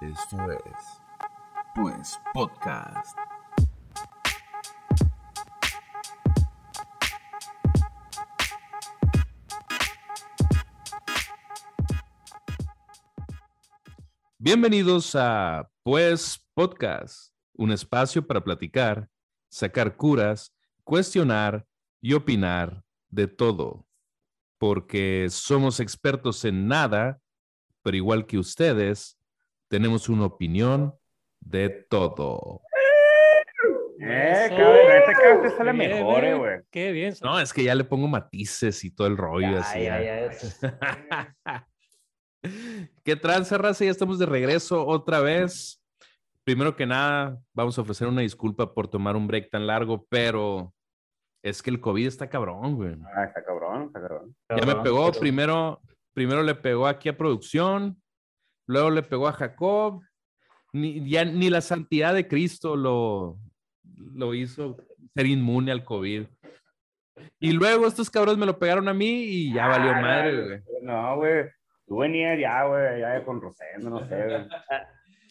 Esto es, pues, podcast. Bienvenidos a Pues Podcast, un espacio para platicar, sacar curas, cuestionar y opinar de todo, porque somos expertos en nada, pero igual que ustedes, tenemos una opinión de todo. Eh, cabrón, este sale mejor, eh, güey. Qué bien. No, es que ya le pongo matices y todo el rollo así. Ay, ay, ya. ay. ¿Qué tranza, raza? Ya estamos de regreso otra vez. Primero que nada, vamos a ofrecer una disculpa por tomar un break tan largo, pero es que el COVID está cabrón, güey. Ah, está cabrón, está cabrón. Ya me Cabrón, pegó, pero- primero, primero le pegó aquí a producción, luego le pegó a Jacob, ni, ya ni la santidad de Cristo lo, lo hizo ser inmune al COVID. Y luego estos cabrones me lo pegaron a mí y ya valió Ah, madre, güey. No, güey. Tú venías ya, güey, ya con Rosendo, no sé, güey.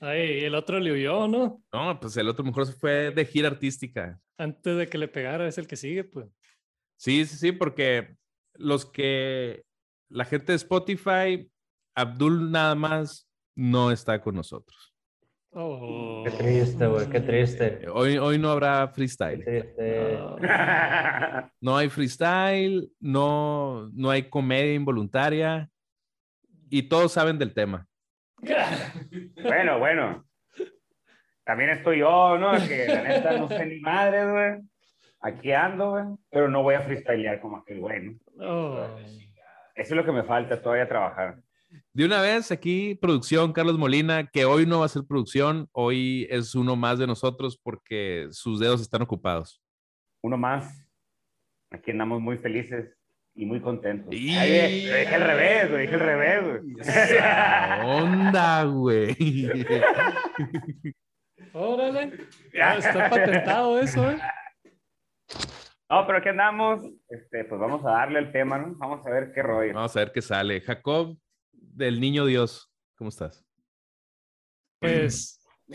Ay, el otro le huyó, ¿no? No, pues el otro mejor se fue de gira artística. Antes de que le pegara, es el que sigue, pues. Sí, sí, sí, porque los que, la gente de Spotify, Abdul nada más no está con nosotros. Oh. Qué triste, güey, qué triste. Hoy, hoy no habrá freestyle. Ah, No hay freestyle, no, no hay comedia involuntaria y todos saben del tema. bueno, bueno. También estoy yo, ¿no? Que la neta no sé ni madre, güey. Aquí ando, güey. Pero no voy a freestylear como aquel güey, ¿no? oh. Eso es lo que me falta todavía trabajar. De una vez, aquí producción, Carlos Molina, que hoy no va a ser producción, hoy es uno más de nosotros porque sus dedos están ocupados. Uno más. Aquí andamos muy felices y muy contentos. Y- Ay, lo dije al revés, lo dije al revés, güey. Esa onda, güey. Órale. Ah, está patentado eso, ¿eh? No, pero aquí andamos. Este, pues vamos a darle el tema, ¿no? Vamos a ver qué rollo. Vamos a ver qué sale. Jacob, del niño Dios, ¿cómo estás? Pues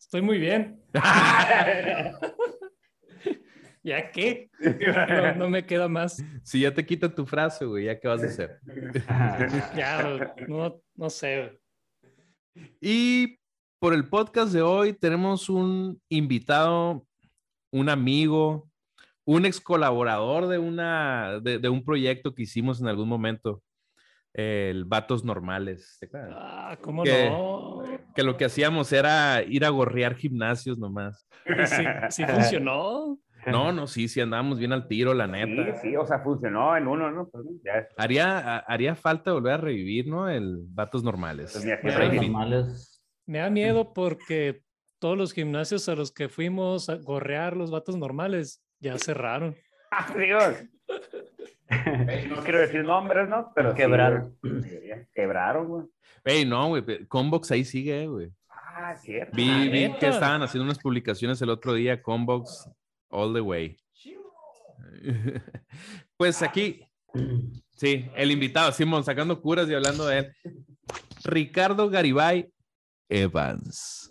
estoy muy bien. ¿Ya qué? No, no me queda más. Si ya te quitan tu frase, güey, ¿ya qué vas a hacer? Ya, no, no sé. Y por el podcast de hoy tenemos un invitado, un amigo, un ex colaborador de, una, de, de un proyecto que hicimos en algún momento, el Vatos Normales. Ah, ¿cómo ¿Qué? no? Que lo que hacíamos era ir a gorrear gimnasios nomás. Sí, sí funcionó. No, no, sí, sí andábamos bien al tiro, la Sí, neta. sí, o sea, funcionó en uno, ¿no? Pues, ya, Haría, a- haría falta volver a revivir, ¿no? El Vatos Normales. pues, fin. fin. Normales. Me da miedo porque todos los gimnasios a los que fuimos a gorrear los vatos normales ya cerraron. ¡Ah, Dios! No quiero decir nombres, ¿no? Pero Quebraron. Quebraron, güey. Ey, no, güey, Combox ahí sigue, güey. Ah, cierto. Vi, Ah, vi que estaban haciendo unas publicaciones el otro día, Combox, all the way. Pues aquí, sí, el invitado, Simón, sacando curas y hablando de él. Ricardo Garibay Evans.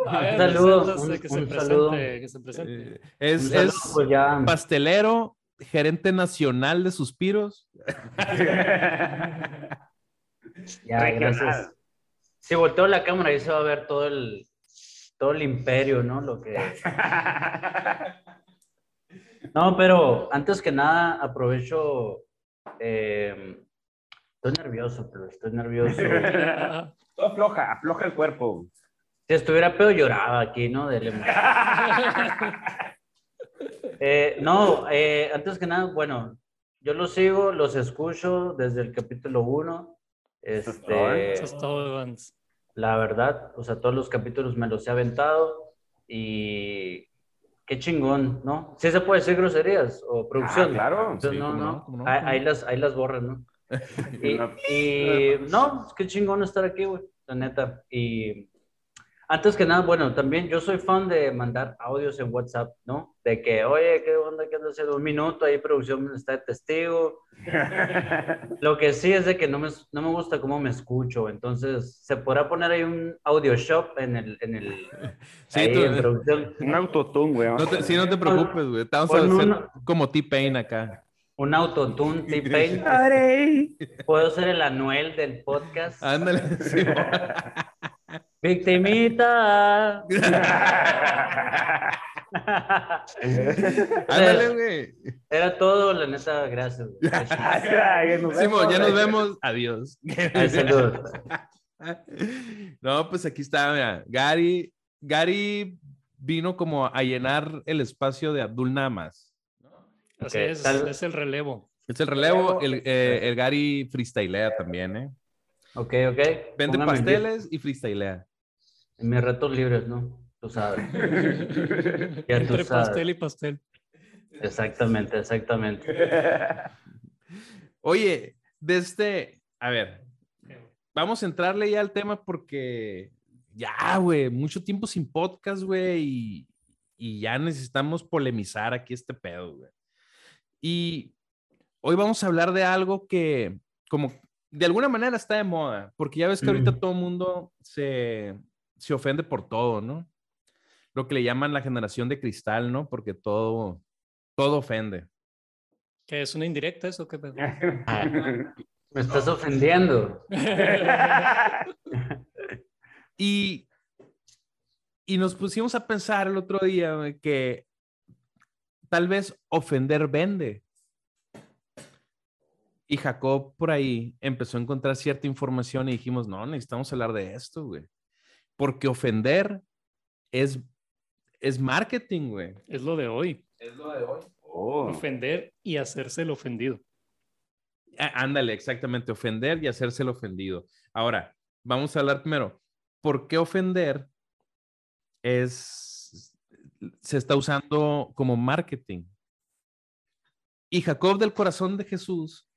Un saludo, un- que se presente, saludo. que se presente. Eh, Es, Un saludo, es pues ya. pastelero, gerente nacional de suspiros. Ya, Regional. gracias. Si volteo la cámara ahí se va a ver todo el, todo el imperio, ¿no? Lo que... No, pero antes que nada aprovecho... eh, estoy nervioso, pero estoy nervioso. Todo afloja, afloja el cuerpo. Si estuviera pedo lloraba aquí, ¿no? De. Eh, no, eh, antes que nada, bueno, yo los sigo, los escucho desde el capítulo 1. Eso es todo, ¿eh? Este, la verdad, o sea, todos los capítulos me los he aventado y qué chingón, ¿no? Sí se puede decir groserías o producción. Ah, claro. Entonces, Sí, no, no, no, ahí, ahí las, ahí las borras, ¿no? Y, No. y, no, qué chingón estar aquí, güey, la neta. Y Antes que nada, bueno, también yo soy fan de mandar audios en WhatsApp, ¿no? De que, oye, ¿qué onda? ¿Qué anda haciendo? Un minuto, ahí producción está de testigo. Lo que sí es de que no me, no me gusta cómo me escucho, entonces se podrá poner ahí un audio shop en el, en el, Sí, ahí tú- en producción. Un autotune, güey. No te, sí, no te preocupes, güey. Te vamos a hacer como T-Pain acá. Un autotune T-Pain. Puedo ser el Anuel del podcast. Ándale. sí. Victimita. Ándale, güey. Era todo, la neta, gracias. Simón, ya nos vemos. Adiós. Ay, salud. No, pues aquí está, mira. Gary, Gary vino como a llenar el espacio de Abdul nada más. Así Ok, es, tal- es el relevo. Es el relevo, el, eh, el Gary freestylea también, ¿eh? Ok, ok. Vende Póngame pasteles y freestylea. En mis ratos libres, ¿no? Tú sabes. Ya tú Entre sabes. pastel y pastel. Exactamente, exactamente. Oye, de este, a ver, vamos a entrarle ya al tema porque ya, güey, mucho tiempo sin podcast, güey, y, y ya necesitamos polemizar aquí este pedo, güey. Y hoy vamos a hablar de algo que, como, de alguna manera está de moda, porque ya ves que ahorita Mm. todo el mundo se, se ofende por todo, ¿no? Lo que le llaman la generación de cristal, ¿no? Porque todo, todo ofende. ¿Qué es una indirecta eso? ¿Qué pedo? Me estás ofendiendo. Y, y nos pusimos a pensar el otro día que tal vez ofender vende. Y Jacob por ahí empezó a encontrar cierta información y dijimos, no, necesitamos hablar de esto, güey. Porque ofender es, es marketing, güey. Es lo de hoy. Es lo de hoy. Oh. Ofender y hacerse el ofendido. Á- Ándale, exactamente, ofender y hacerse el ofendido. Ahora, vamos a hablar primero, ¿por qué ofender es, se está usando como marketing? Y Jacob del corazón de Jesús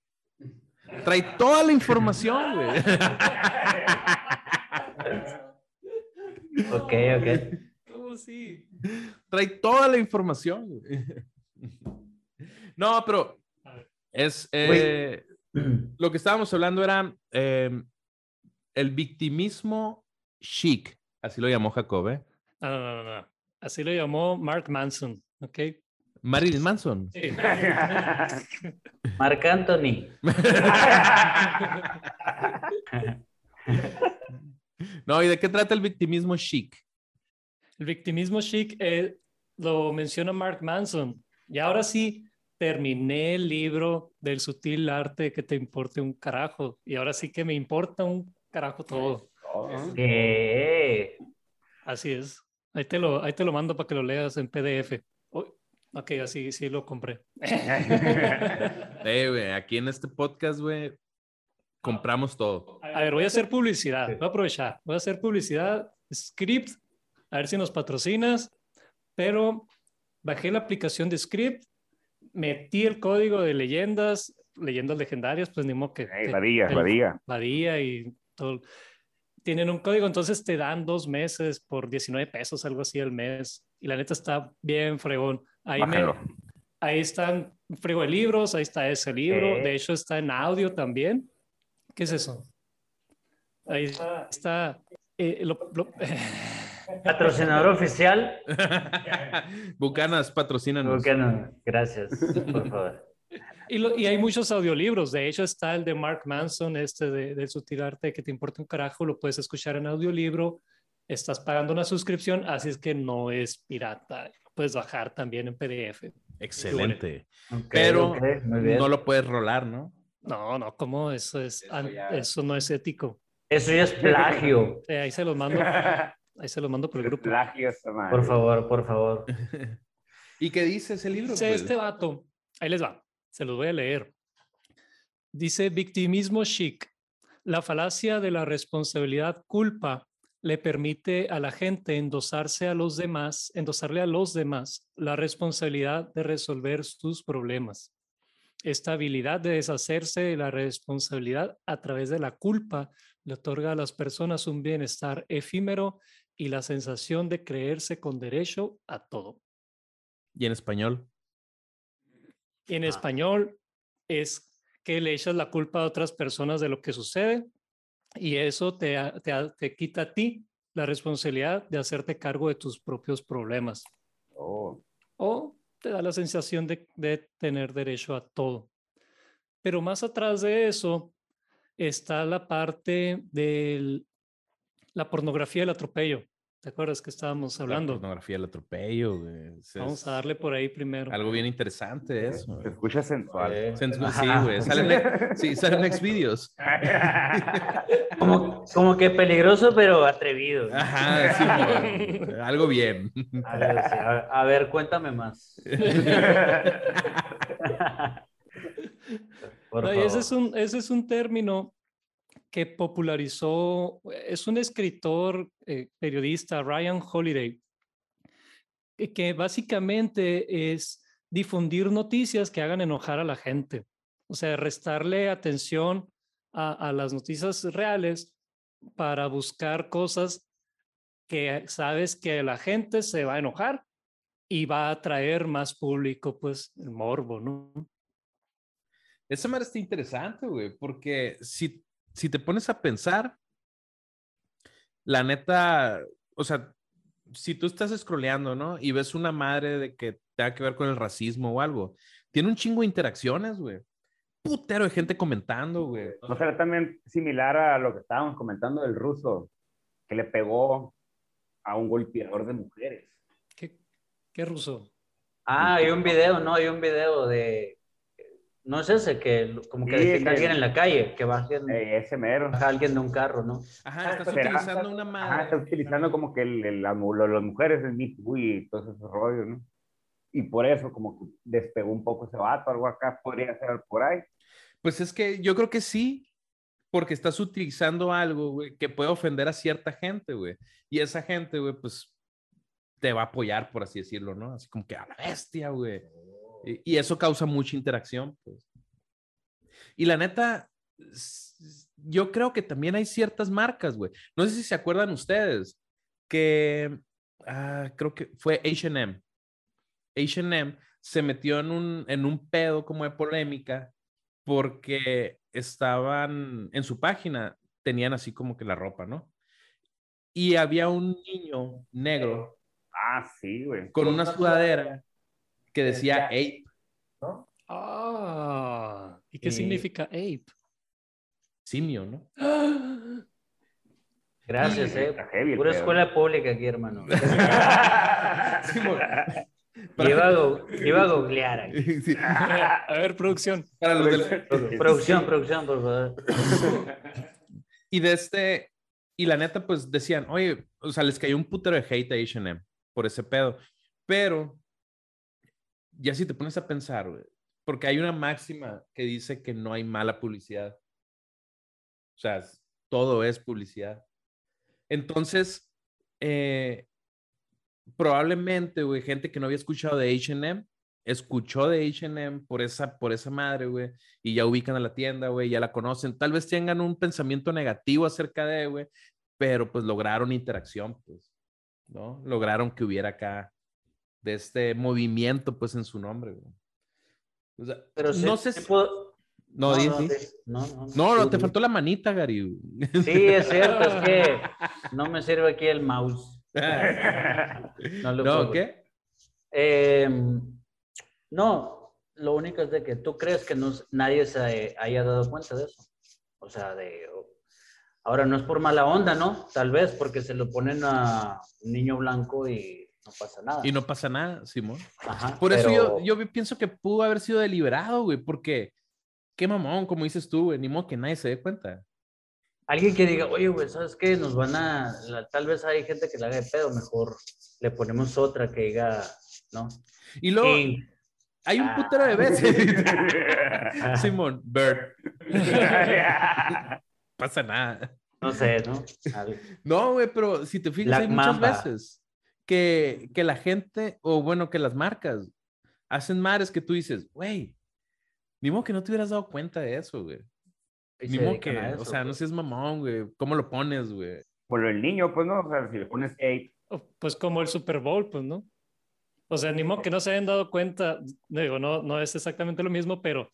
trae toda la información, güey. Ok, ok. ¿Cómo sí? Trae toda la información. No, pero es, eh, lo que estábamos hablando era eh, el victimismo chic, así lo llamó Jacob, ¿eh? No, no, no, no. Así lo llamó Mark Manson, ¿ok? Marilyn Manson. Sí. Marc Anthony. No, ¿y de qué trata el victimismo chic? El victimismo chic eh, lo menciona Mark Manson. Y ahora sí, terminé el libro del sutil arte que te importe un carajo. Y ahora sí que me importa un carajo todo. ¿Qué? Así es. Ahí te lo, ahí te lo mando para que lo leas en PDF. Oh, ok, así sí lo compré. Eh, güey, aquí en este podcast, güey, compramos todo. A ver, voy a hacer publicidad. Voy a aprovechar. Voy a hacer publicidad. Script. A ver si nos patrocinas. Pero bajé la aplicación de Script. Metí el código de leyendas, leyendas legendarias, pues ni modo que. Ey, que- la diga, el- la diga. la día y todo. Tienen un código, entonces te dan dos meses por 19 pesos, algo así al mes. Y la neta está bien fregón. Ahí, me, ahí están un frigo de libros, ahí está ese libro. Ok. De hecho, está en audio también. ¿Qué es eso? Ahí está. está, eh, lo- lo- Patrocinador oficial. Bucanas, patrocínanos. ¿Por qué no? Gracias, por favor. y, lo- y hay muchos audiolibros. De hecho, está el de Mark Manson, este de, de Sutil Arte, que te importa un carajo. Lo puedes escuchar en audiolibro. Estás pagando una suscripción, así es que no es pirata. Lo puedes bajar también en PDF. Excelente. Pero. No lo puedes rolar, ¿no? No, no, ¿cómo? Eso, es, ya- eso no es ético. Eso ya es plagio. Eh, ahí se los mando, ahí se los mando por el grupo. Plagio. Por favor, por favor. ¿Y qué dice ese libro? Dice pues? este vato, ahí les va, se los voy a leer. Dice victimismo chic. La falacia de la responsabilidad culpa le permite a la gente endosarse a los demás, endosarle a los demás la responsabilidad de resolver sus problemas. Esta habilidad de deshacerse de la responsabilidad a través de la culpa le otorga a las personas un bienestar efímero y la sensación de creerse con derecho a todo. Y en español. Y en Ah. español es que le echas la culpa a otras personas de lo que sucede y eso te, te, te quita a ti la responsabilidad de hacerte cargo de tus propios problemas Oh, o te da la sensación de, de tener derecho a todo. Pero más atrás de eso está la parte de la pornografía del atropello. ¿Te acuerdas que estábamos La hablando? pornografía del atropello, güey. Es- Vamos a darle por ahí primero. Algo bien interesante eso. se escucha sensual. Eh. Sí, güey. Salen, sí, salen next videos. Como, como que peligroso, pero atrevido. Ajá, sí, güey. algo bien. A, a ver, cuéntame más. Por No, y ese, es un, ese es un término que popularizó, es un escritor, eh, periodista, Ryan Holiday, eh, que básicamente es difundir noticias que hagan enojar a la gente. O sea, restarle atención a, las noticias reales para buscar cosas que sabes que la gente se va a enojar y va a atraer más público, pues el morbo, ¿no? Esa madre está interesante, güey, porque si, si te pones a pensar, la neta, o sea, si tú estás scrolleando, ¿no? Y ves una madre de que tenga que ver con el racismo o algo, tiene un chingo de interacciones, güey. Putero de gente comentando, güey. ¿No será también similar a lo que estábamos comentando del ruso, que le pegó a un golpeador de mujeres? ¿Qué, qué ruso? Ah, hay un video, ¿no? Hay un video de. No es ese, que como que Sí, alguien en la calle, que baja alguien, Eh, ese mero. baja alguien de un carro, ¿no? Ajá, estás Será- utilizando una Ajá, madre. está utilizando como que el, el- la las mujeres en Too y todos esos rollos, ¿no? Y por eso como que despegó un poco ese vato, algo acá podría ser por ahí. Pues es que yo creo que sí, porque estás utilizando algo, güey, que puede ofender a cierta gente, güey. Y esa gente, güey, pues te va a apoyar, por así decirlo, ¿no? Así como que a la bestia, güey. Y, y eso causa mucha interacción, pues. Y la neta, yo creo que también hay ciertas marcas, güey. No sé si se acuerdan ustedes que, ah, creo que fue H&M. H&M se metió en un, en un pedo como de polémica porque estaban en su página, tenían así como que la ropa, ¿no? Y había un niño negro Ah, sí, güey. con una sudadera que decía Ape, Ah, ¿y qué Eh, significa ape? simio, ¿no? Gracias, Sí, eh. heavy Pura escuela pública aquí, hermano. Simón. Iba a, go- iba a googlear aquí. Sí, A ver, producción. para los del- Producción, producción, por favor. Y de este, y la neta, pues decían, oye, o sea, les cayó un putero de hate a HM por ese pedo. Pero, ya si te pones a pensar, güey, porque hay una máxima que dice que no hay mala publicidad. O sea, todo es publicidad. Entonces, eh, probablemente, güey, gente que no había escuchado de HM, escuchó de HM por esa, por esa madre, güey, y ya ubican a la tienda, güey, ya la conocen. Tal vez tengan un pensamiento negativo acerca de, güey, pero pues lograron interacción, pues, ¿no? Lograron que hubiera acá de este movimiento, pues, en su nombre, güey. O sea, Pero sí, no sé si... puedo- No, no, no, no, No, no, tú, te faltó la manita, Gary. Sí, es cierto, es que no me sirve aquí el mouse. No, lo no, puedo. ¿qué? Eh, no, lo único es de que tú crees que no, nadie se haya dado cuenta de eso. O sea, de... Ahora no es por mala onda, ¿no? Tal vez porque se lo ponen a un niño blanco y no pasa nada. Y no pasa nada, Simón. Ajá, Por eso yo, yo pienso que pudo haber sido deliberado, güey, porque qué mamón, como dices tú, güey, ni modo que nadie se dé cuenta. Alguien que diga, oye, güey, ¿sabes qué? Nos van a... la- tal vez hay gente que le haga de pedo, mejor le ponemos otra que diga, ¿no? Y luego hay un putero de veces. Simón, Bird, pasa nada. No sé, ¿no? No, güey, pero si te fijas, Black hay muchas Mamba. veces que, que la gente, o bueno, que las marcas hacen mares que tú dices, güey, ni modo que no te hubieras dado cuenta de eso, güey. Ni modo que, a o eso, sea, no pues. seas mamón, güey. ¿Cómo lo pones, güey? por el niño, pues, ¿no? O sea, si le pones hate. Pues como el Super Bowl, pues, ¿no? O sea, ni modo que no se hayan dado cuenta, digo, no, no es exactamente lo mismo, pero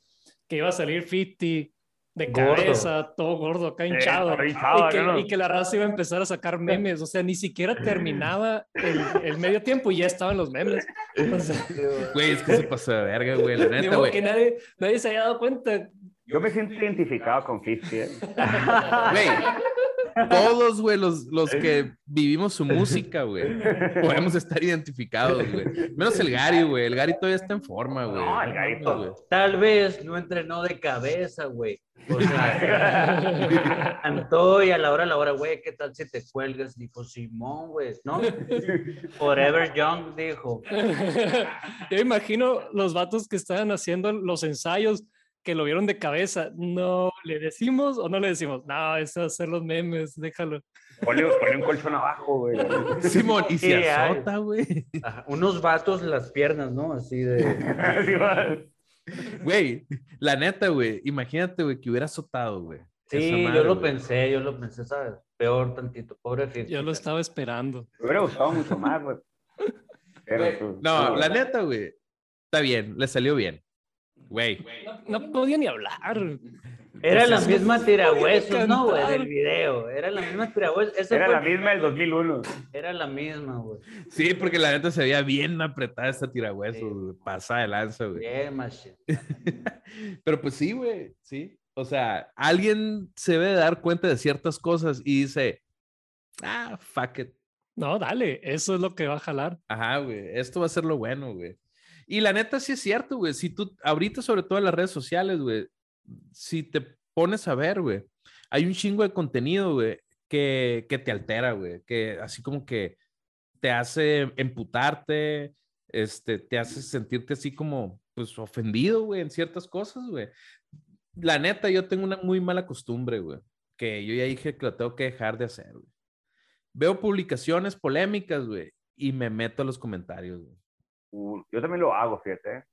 que iba a salir 50 de Gordo. cabeza, todo gordo, acá hinchado, todo hinchado, y, que, ¿no? y que la raza iba a empezar a sacar memes, o sea, ni siquiera terminaba el, el medio tiempo y ya estaban los memes. O sea, Güey, es que se pasó de verga, güey, la ni neta, güey. que nadie, nadie se haya dado cuenta. Yo me siento identificado con 50, ¿eh? Güey, todos, güey, los, los que vivimos su música, güey, podemos estar identificados, güey. Menos el Gary, güey. El Gary todavía está en forma, güey. No, el Gary. Tal vez no entrenó de cabeza, güey. O sea, cantó y a la hora, a la hora, güey, ¿qué tal si te cuelgas? Dijo Simón, güey, ¿no? Forever Young dijo. Yo imagino los vatos que estaban haciendo los ensayos que lo vieron de cabeza. No, ¿le decimos o no le decimos? No, eso es hacer los memes, déjalo. Ponle, ponle un colchón abajo, güey. Simón, y Sí, se azota, güey. Unos vatos las piernas, ¿no? Así de. Güey, la neta, güey. Imagínate, güey, que hubiera azotado, güey. Sí, yo lo pensé, yo lo pensé, ¿sabes? Peor tantito, pobre Fifty. Yo lo estaba esperando. Me hubiera gustado mucho más, güey. Pues, No, la neta, güey. Está bien, le salió bien. Güey. No, no podía ni hablar. Era la misma tirahuesos, ¿no, güey? Del video. Era la misma tirahuesos. Era fue- la misma del 2001. Era la misma, güey. Sí, porque la neta se veía bien apretada esta tirahueso, Sí. Pasada de lanza, güey. Bien. Pero pues sí, güey, sí. O sea, alguien se debe dar cuenta de ciertas cosas y dice, ah, fuck it. No, dale, eso es lo que va a jalar. Ajá, güey, esto va a ser lo bueno, güey. Y la neta sí es cierto, güey. Si tú, ahorita sobre todo en las redes sociales, güey, si te pones a ver, güey, hay un chingo de contenido, güey, que, que te altera, güey, que así como que te hace emputarte, este, te hace sentirte así como, pues, ofendido, güey, en ciertas cosas, güey. La neta, yo tengo una muy mala costumbre, güey, que yo ya dije que lo tengo que dejar de hacer, güey. Veo publicaciones polémicas, güey, y me meto a los comentarios, güey. Yo también lo hago, fíjate.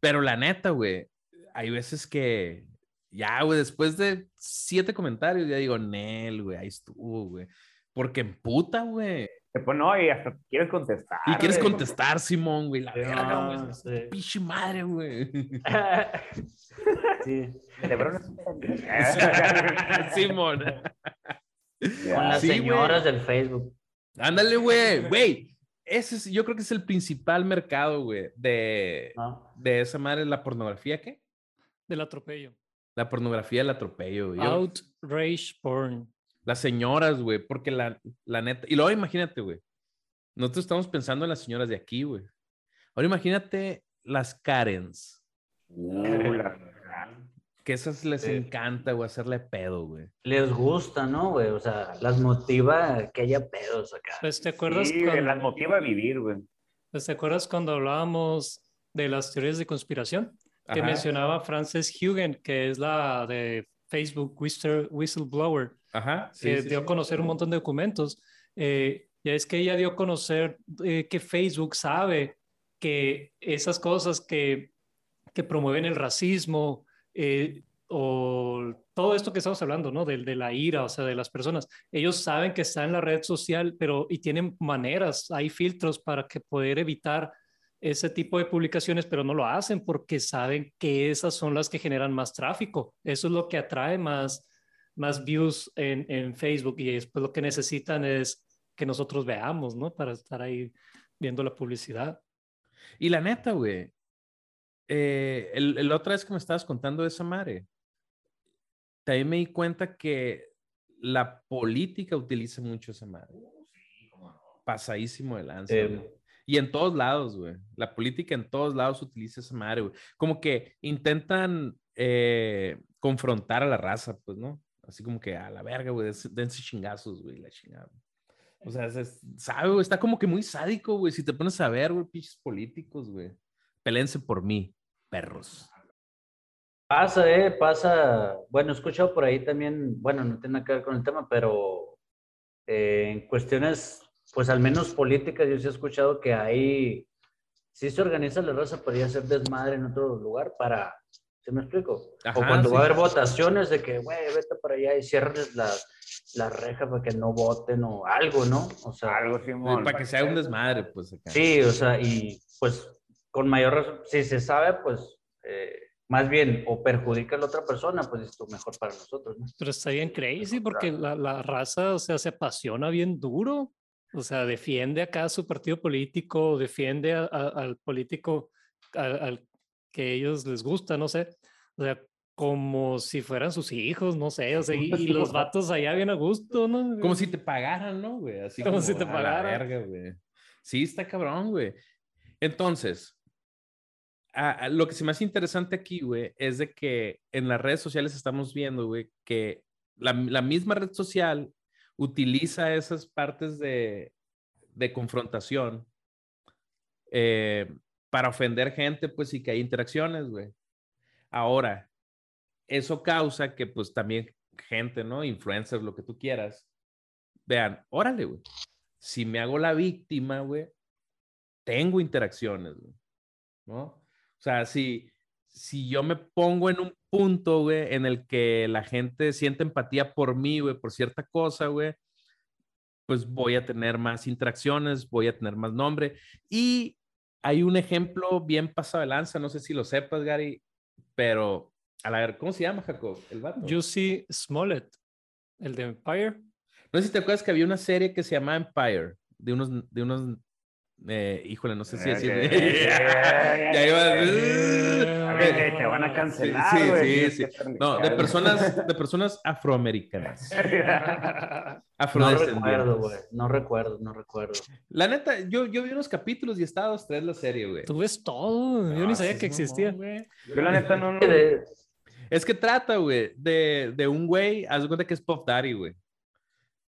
Pero la neta, güey, hay veces que ya, güey, después de siete comentarios, ya digo, Nel, güey, ahí estuvo, güey. Porque emputa, güey. Te pone, no, y hasta quieres contestar. Y quieres güey. contestar, Simón, güey, la Sí, verga, güey. no, sí. Pinche madre, güey. sí. Simón. Con las Sí, güey. señoras del Facebook. Ándale, güey, güey. Ese es, yo creo que es el principal mercado, güey, de, ¿no? de esa madre, la pornografía, ¿qué? Del atropello. La pornografía del atropello, güey. Yo- Outrage porn. Las señoras, güey, porque la, la neta. Y luego imagínate, güey. Nosotros estamos pensando en las señoras de aquí, güey. Ahora imagínate las Karens, Uh, la. Que esas les Sí. encanta, güey, hacerle pedo, güey. Les gusta, ¿no, güey? O sea, las motiva que haya pedos acá. Pues, ¿te acuerdas, Sí, cuando, las motiva a vivir, güey. pues, ¿te acuerdas cuando hablábamos de las teorías de conspiración? Que Ajá. mencionaba Frances Hugen, que es la de Facebook Whistle- Whistleblower, Ajá. sí, que sí, dio sí. a conocer un montón de documentos. Eh, ya es que ella dio a conocer eh, que Facebook sabe que esas cosas que, que promueven el racismo eh, o todo esto que estamos hablando, ¿no? De, de la ira, o sea, de las personas, ellos saben que está en la red social, pero y tienen maneras, hay filtros para que poder evitar ese tipo de publicaciones, pero no lo hacen porque saben que esas son las que generan más tráfico. Eso es lo que atrae más, más views en, en Facebook y después lo que necesitan es que nosotros veamos, ¿no? Para estar ahí viendo la publicidad. Y la neta, güey. Eh, el, el otra vez que me estabas contando de esa madre, también me di cuenta que la política utiliza mucho esa madre. Pasadísimo de lanza. Eh. Y en todos lados, güey. La política en todos lados utiliza esa madre, güey. Como que intentan eh, confrontar a la raza, pues, ¿no? Así como que a la verga, güey, dense chingazos, güey, la chingada. O sea, es- sabe, güey, está como que muy sádico, güey. Si te pones a ver, güey, pinches políticos, güey. Pelense por mí, perros. Pasa, eh, pasa. Bueno, he escuchado por ahí también, bueno, no tiene nada que ver con el tema, pero eh, en cuestiones, pues al menos políticas, yo sí he escuchado que ahí sí se organiza la raza para ir a hacer desmadre en otro lugar para, ¿se me explico? Ajá, o cuando va a sí. haber votaciones de que, güey, vete para allá y cierres las, la reja para que no voten o algo, ¿no? O sea, Algo, Simón. para que sea un desmadre, pues acá. sí, o sea, y pues con mayor razón, si se sabe, pues eh, más bien o perjudica a la otra persona, pues es mejor para nosotros, ¿no? Pero está bien crazy porque la, la raza, o sea, se apasiona bien duro. O sea, defiende acá su partido político, defiende a- a- al político al, al que ellos les gusta, no sé. O sea, como si fueran sus hijos, no sé. O sea, y, y los vatos allá bien a gusto, ¿no? Como si te pagaran, ¿no, güey? Así Como como, si te a la pagaran. verga, güey. Sí, está cabrón, güey. Entonces, lo que se me hace interesante aquí, güey, es de que en las redes sociales estamos viendo, güey, que la, la misma red social utiliza esas partes de, de confrontación eh, para ofender gente, pues, y que hay interacciones, güey. Ahora, eso causa que, pues, también gente, ¿no? Influencers, lo que tú quieras, vean, órale, güey. Si me hago la víctima, güey, tengo interacciones, güey. ¿No? O sea, si, si yo me pongo en un punto, güey, en el que la gente siente empatía por mí, güey, por cierta cosa, güey, pues voy a tener más interacciones, voy a tener más nombre. Y hay un ejemplo bien pasado de lanza, no sé si lo sepas, Gary, pero a la ver, ¿cómo se llama, Jacob? El vato. Jussie Smollett, el de Empire. No sé si te acuerdas que había una serie que se llamaba Empire, de unos, de unos, eh, híjole, no sé si decir. ya iba. A ver, te van a cancelar, Sí, sí, sí, No, de personas, de personas afroamericanas. No recuerdo, güey. No recuerdo, no recuerdo. La neta, yo, yo vi unos capítulos y estaba dos, tres la serie, güey. Tú ves todo. Yo ni No, sabía sí que mamón, existía. güey. Yo la neta no, no. Es que trata, güey, de, de un güey, haz de cuenta que es Pop Daddy, güey.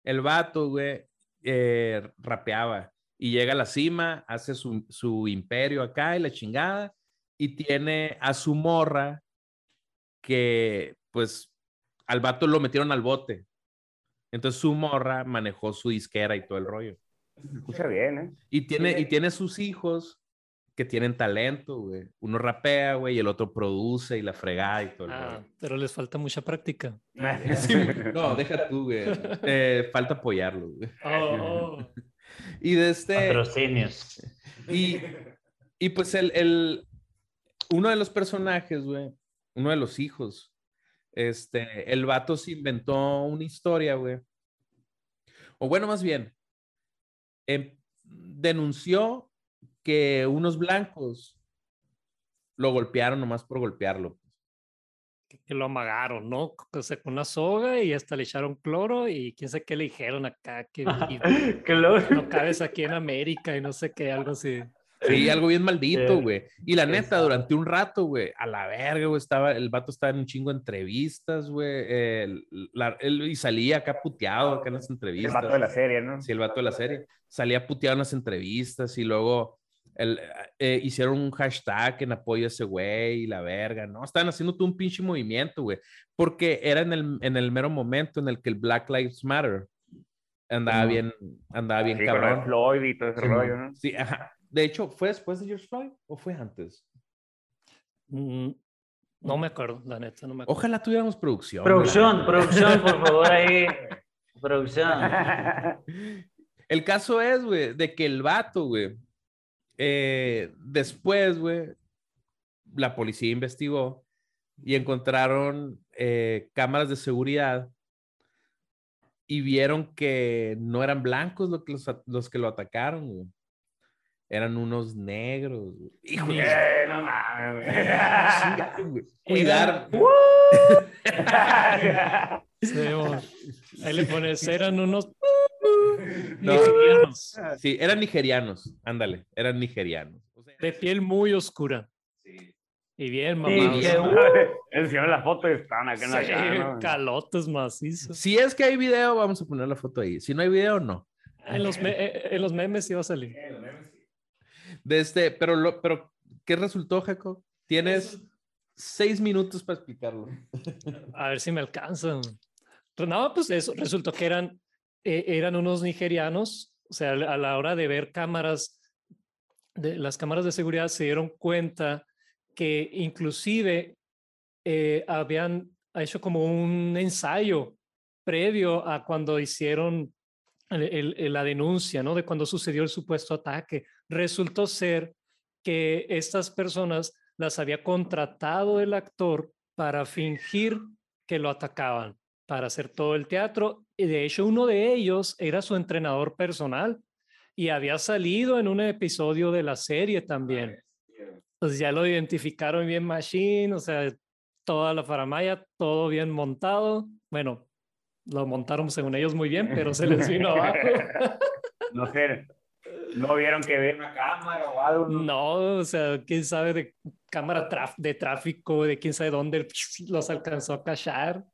El vato, güey, eh, rapeaba y llega a la cima, hace su, su imperio acá y la chingada, y tiene a su morra que, pues, al vato lo metieron al bote. Entonces su morra manejó su disquera y todo el rollo. Escucha bien, ¿eh? Y tiene, y tiene sus hijos que tienen talento, güey. Uno rapea, güey, y el otro produce y la fregada y todo el Ah, rollo. pero les falta mucha práctica. Sí, no, deja tú, güey. Eh, falta apoyarlo, güey. Oh, Y de este. Patrocinios. Y, y pues el, el. Uno de los personajes, güey. Uno de los hijos. Este. El vato se inventó una historia, güey. O bueno, más bien. em, denunció que unos blancos lo golpearon nomás por golpearlo. Que lo amagaron, ¿no? O sea, con una soga y hasta le echaron cloro y quién sabe qué le dijeron acá, que y Que luego- no cabes aquí en América y no sé qué, algo así. Sí, algo bien maldito, Sí. güey. Y la neta, durante un rato, güey, a la verga, güey, estaba, el vato estaba en un chingo de entrevistas, güey, el- él- y salía acá puteado acá en las El entrevistas. vato de la serie, ¿no? Sí, el vato de la serie. Salía puteado en las entrevistas y luego el, eh, hicieron un hashtag en apoyo a ese güey y la verga, ¿no? Estaban haciendo todo un pinche movimiento, güey, porque era en el, en el mero momento en el que el Black Lives Matter andaba Simón. bien, andaba bien Sí, cabrón. Floyd y todo ese Simón. rollo, ¿no? Sí, ajá. De hecho, ¿fue después de George Floyd o fue antes? Mm, No me acuerdo, la neta, no me acuerdo. Ojalá tuviéramos producción. Producción, producción, por favor, ahí. Producción. ¿verdad? El caso es, güey, de que el vato, güey, eh, después, güey, la policía investigó y encontraron eh, cámaras de seguridad y vieron que no eran blancos los que, los, los que lo atacaron, güey. Eran unos negros, güey. Hijo de no mames. Cuidar. Sí. Ahí le pones, eran unos No. nigerianos, Sí, eran nigerianos, ándale, eran nigerianos. O sea, de piel muy oscura sí. y bien Sí, uh, Enseñaron la foto y estaban acá en la Sí, calotes macizos. Si es que hay video, vamos a poner la foto ahí. Si no hay video, no. En los, me- eh, en los memes iba a salir. De este, pero, lo, pero, ¿qué resultó, Jacob? Tienes seis minutos para explicarlo. A ver si me alcanzan. Pero no, pues eso, resultó que eran, eh, eran unos nigerianos, o sea, a la hora de ver cámaras, de, las cámaras de seguridad se dieron cuenta que inclusive eh, habían hecho como un ensayo previo a cuando hicieron la denuncia, ¿no? De cuando sucedió el supuesto ataque. Resultó ser que estas personas las había contratado el actor para fingir que lo atacaban, para hacer todo el teatro. Y de hecho, uno de ellos era su entrenador personal y había salido en un episodio de la serie también. Entonces ya lo identificaron bien Machine, o sea, toda la faramaya, todo bien montado. Bueno, lo montaron según ellos muy bien, pero se les vino abajo. No sé, no vieron que ver una cámara o algo. ¿no? No, o sea, quién sabe de cámara de tráfico, de quién sabe dónde los alcanzó a cachar.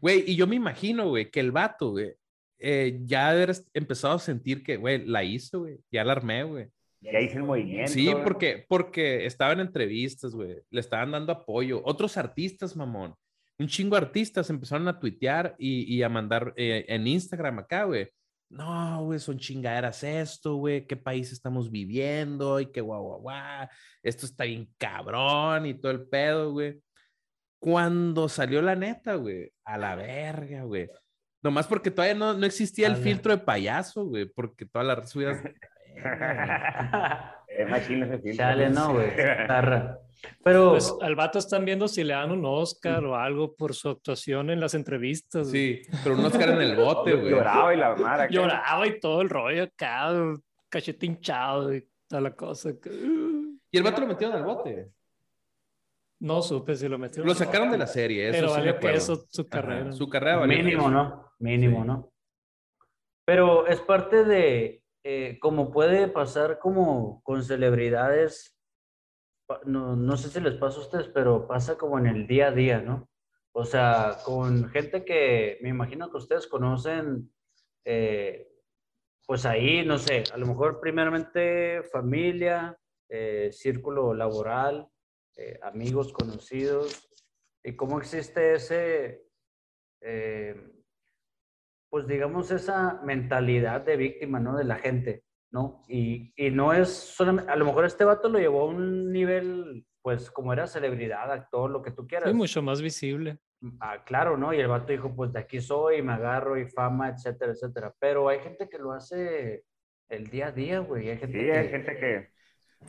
Güey, y yo me imagino, güey, que el vato, güey, eh, ya haber empezado a sentir que, güey, la hizo, güey, ya la armé, güey. Ya hice el movimiento. Sí, ¿no? porque, porque estaba en entrevistas, güey, le estaban dando apoyo. Otros artistas, mamón, un chingo de artistas empezaron a tuitear y, y a mandar eh, en Instagram acá, güey. No, güey, son chingaderas esto, güey, qué país estamos viviendo y qué guau, guau, guau. Esto está bien cabrón y todo el pedo, güey. Cuando salió la neta, güey, a la verga, güey. Nomás porque todavía no, no existía el A la- filtro de payaso, güey, porque todas las subidas. Filtro. Chale, no, güey. Tarra. Pero, Pues al vato están viendo si le dan un Oscar o algo por su actuación en las entrevistas. güey. Sí, pero un Oscar en el bote, güey. Lloraba y la mara. Lloraba y todo el rollo acá, cachete hinchado y toda la cosa. Y el vato lo metieron al bote. No supe si lo metieron. Lo sacaron de la serie, eso Pero sí valió que eso su Ajá, carrera. Su carrera valió mínimo. ¿no? Mínimo, Sí. ¿no? Pero es parte de, eh, como puede pasar como con celebridades, no, no sé si les pasa a ustedes, pero pasa como en el día a día, ¿no? O sea, con gente que me imagino que ustedes conocen, eh, pues ahí, no sé, a lo mejor primeramente familia, eh, círculo laboral, eh, amigos conocidos, y cómo existe ese, eh, pues digamos, esa mentalidad de víctima, ¿no? De la gente, ¿no? Y, y no es solamente, a lo mejor este vato lo llevó a un nivel, pues como era celebridad, actor, lo que tú quieras. Sí, mucho más visible. Ah, claro, ¿no? Y el vato dijo, pues de aquí soy, me agarro y fama, etcétera, etcétera. Pero hay gente que lo hace el día a día, güey. Hay gente Sí, que... hay gente que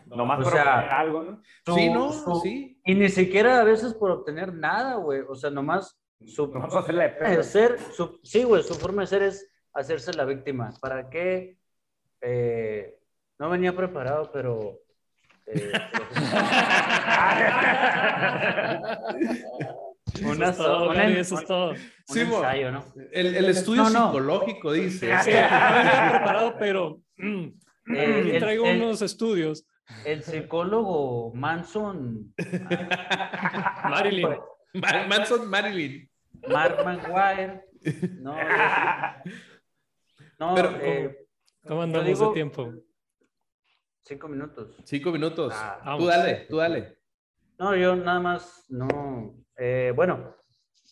nomás O por sea, obtener algo, ¿no? su- Sí, no, su- sí. Y ni siquiera a veces por obtener nada, güey. O sea, nomás su Nomás hacerle de forma de pedo. ser, su, sí, güey, su forma de ser es hacerse la víctima. ¿Para qué? Eh, no venía preparado, pero... eh, Eso una es todo, una- Gary, eso es todo. un Sí, mo. ensayo, ¿no? El, el estudio No, no. psicológico dice. Sí, no venía preparado, pero mm, Eh, el- traigo el- unos estudios. El psicólogo Manson, Marilyn. Ma- Manson Marilyn. Mark Maguire, no, no, Pero, eh, ¿Cómo andamos digo- de tiempo? cinco minutos. Cinco minutos. Ah, tú dale, tú dale. No, yo nada más, no, eh, bueno,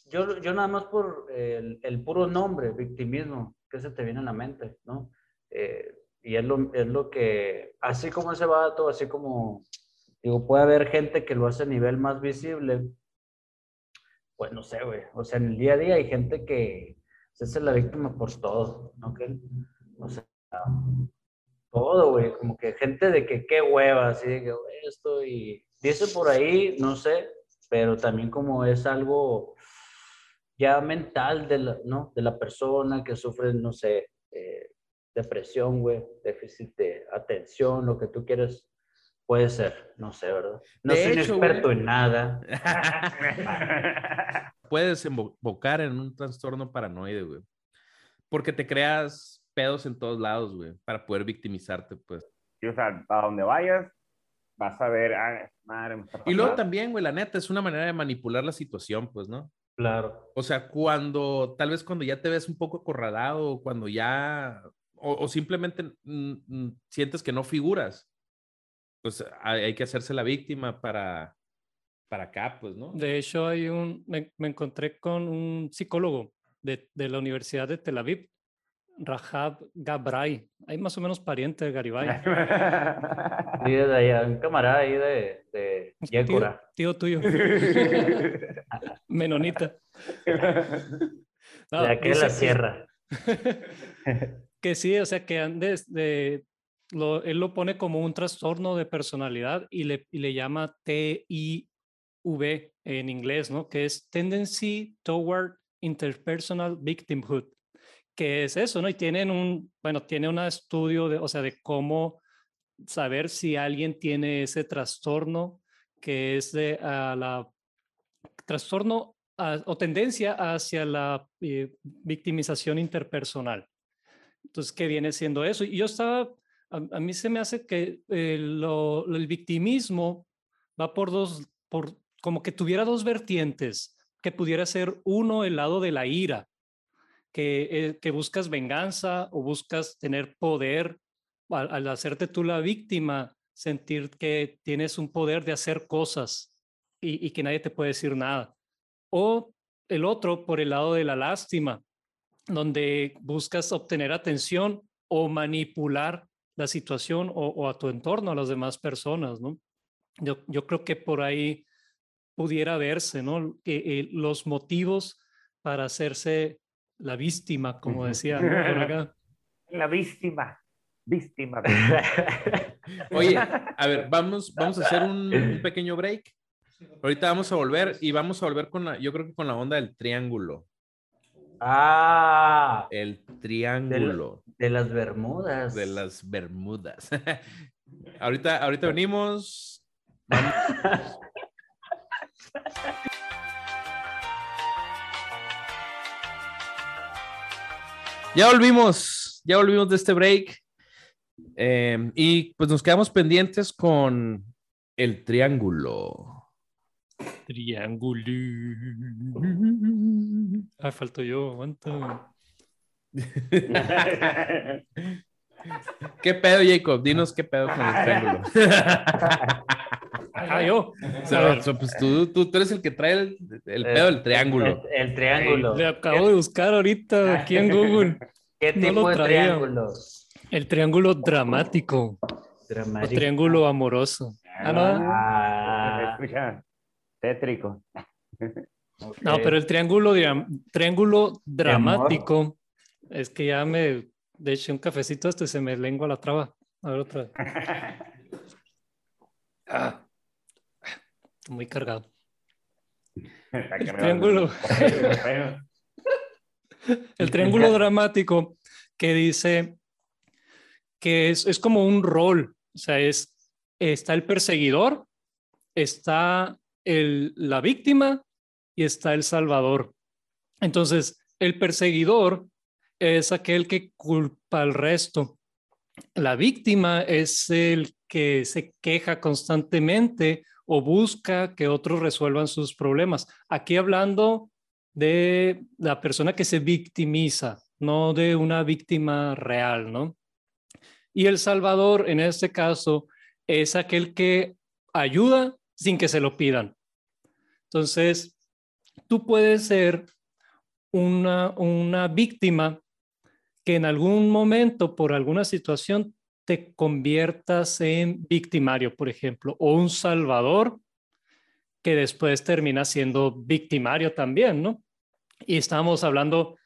yo, yo nada más por el, el puro nombre, victimismo, que se te viene a la mente, ¿no? Eh, y es lo, es lo que, así como ese vato, así como, digo, puede haber gente que lo hace a nivel más visible, pues no sé, güey, o sea, en el día a día hay gente que se hace la víctima por todo, ¿no? Que, o sea, todo, güey, como que gente de que qué hueva, así de que esto y dice por ahí, no sé, pero también como es algo ya mental de la, ¿no? de la persona que sufre, no sé, eh, depresión, güey, déficit de atención, lo que tú quieras, puede ser, no sé, ¿verdad? No De soy un hecho, experto güey. en nada. Puede desembocar en un trastorno paranoide, güey. Porque te creas pedos en todos lados, güey, para poder victimizarte, pues. Sí, o sea, a donde vayas, vas a ver, ah, madre, me está Y luego también, güey, la neta, es una manera de manipular la situación, pues, ¿no? Claro. O sea, cuando, tal vez cuando ya te ves un poco acorralado, cuando ya, o, o simplemente mm, mm, sientes que no figuras, pues hay, hay que hacerse la víctima para, para acá, pues, ¿no? De hecho, hay un, me, me encontré con un psicólogo de, de la Universidad de Tel Aviv, Rahab Gabray. Hay más o menos pariente de Garibay. Y de allá, un camarada ahí de, de Tío, Yécora. tío tuyo, menonita. No, de la sierra. Que sí, o sea, que andes de, él lo pone como un trastorno de personalidad y le, y le llama TIV en inglés, ¿no? Que es Tendency Toward Interpersonal Victimhood, que es eso, ¿no? Y tienen un, bueno, tiene un estudio de, o sea, de cómo saber si alguien tiene ese trastorno que es de a la trastorno o tendencia hacia la eh, victimización interpersonal. Entonces, ¿qué viene siendo eso? Y yo estaba, a, mí se me hace que eh, el victimismo va por dos, por como que tuviera dos vertientes, que pudiera ser uno el lado de la ira, que, eh, que buscas venganza o buscas tener poder al, al hacerte tú la víctima, sentir que tienes un poder de hacer cosas y que nadie te puede decir nada. O el otro por el lado de la lástima, donde buscas obtener atención o manipular la situación o, o a tu entorno, a las demás personas, ¿no? Yo, yo creo que por ahí pudiera verse, ¿no? Que eh, los motivos para hacerse la víctima, como decía, ¿no? Por acá. La víctima. Víctima. Oye, a ver, vamos, vamos a hacer un, un pequeño break. Ahorita vamos a volver y vamos a volver con la, yo creo que con la onda del triángulo. Ah, El triángulo de las Bermudas. de las Bermudas. ahorita, ahorita venimos. Ya volvimos, ya volvimos de este break. Eh, y pues nos quedamos pendientes con el triángulo. Triángulo. Ah, falto yo, aguanta. ¿Qué pedo, Jacob? Dinos qué pedo con el triángulo. Ah, yo. O sea, o pues tú, tú, tú eres el que trae el, el pedo del triángulo. El, el triángulo. Le acabo de buscar ahorita aquí en Google. ¿Qué no tipo lo de triángulo? El triángulo dramático o Dramático. triángulo amoroso. Ah, no. Ah, Tétrico. No, pero el triángulo, triángulo dramático es que ya me de hecho un cafecito este se me lengua la traba. A ver otra. vez. Ah, estoy muy cargado. El triángulo. El triángulo dramático que dice que es, es como un rol, o sea, es, está el perseguidor, está el, la víctima y está el salvador. Entonces, el perseguidor es aquel que culpa al resto. La víctima es el que se queja constantemente o busca que otros resuelvan sus problemas. Aquí hablando de la persona que se victimiza, no de una víctima real, ¿no? Y el salvador, en este caso, es aquel que ayuda sin que se lo pidan. Entonces, tú puedes ser una, una víctima que en algún momento, por alguna situación, te conviertas en victimario, por ejemplo, o un salvador que después termina siendo victimario también, ¿no? Y estamos hablando,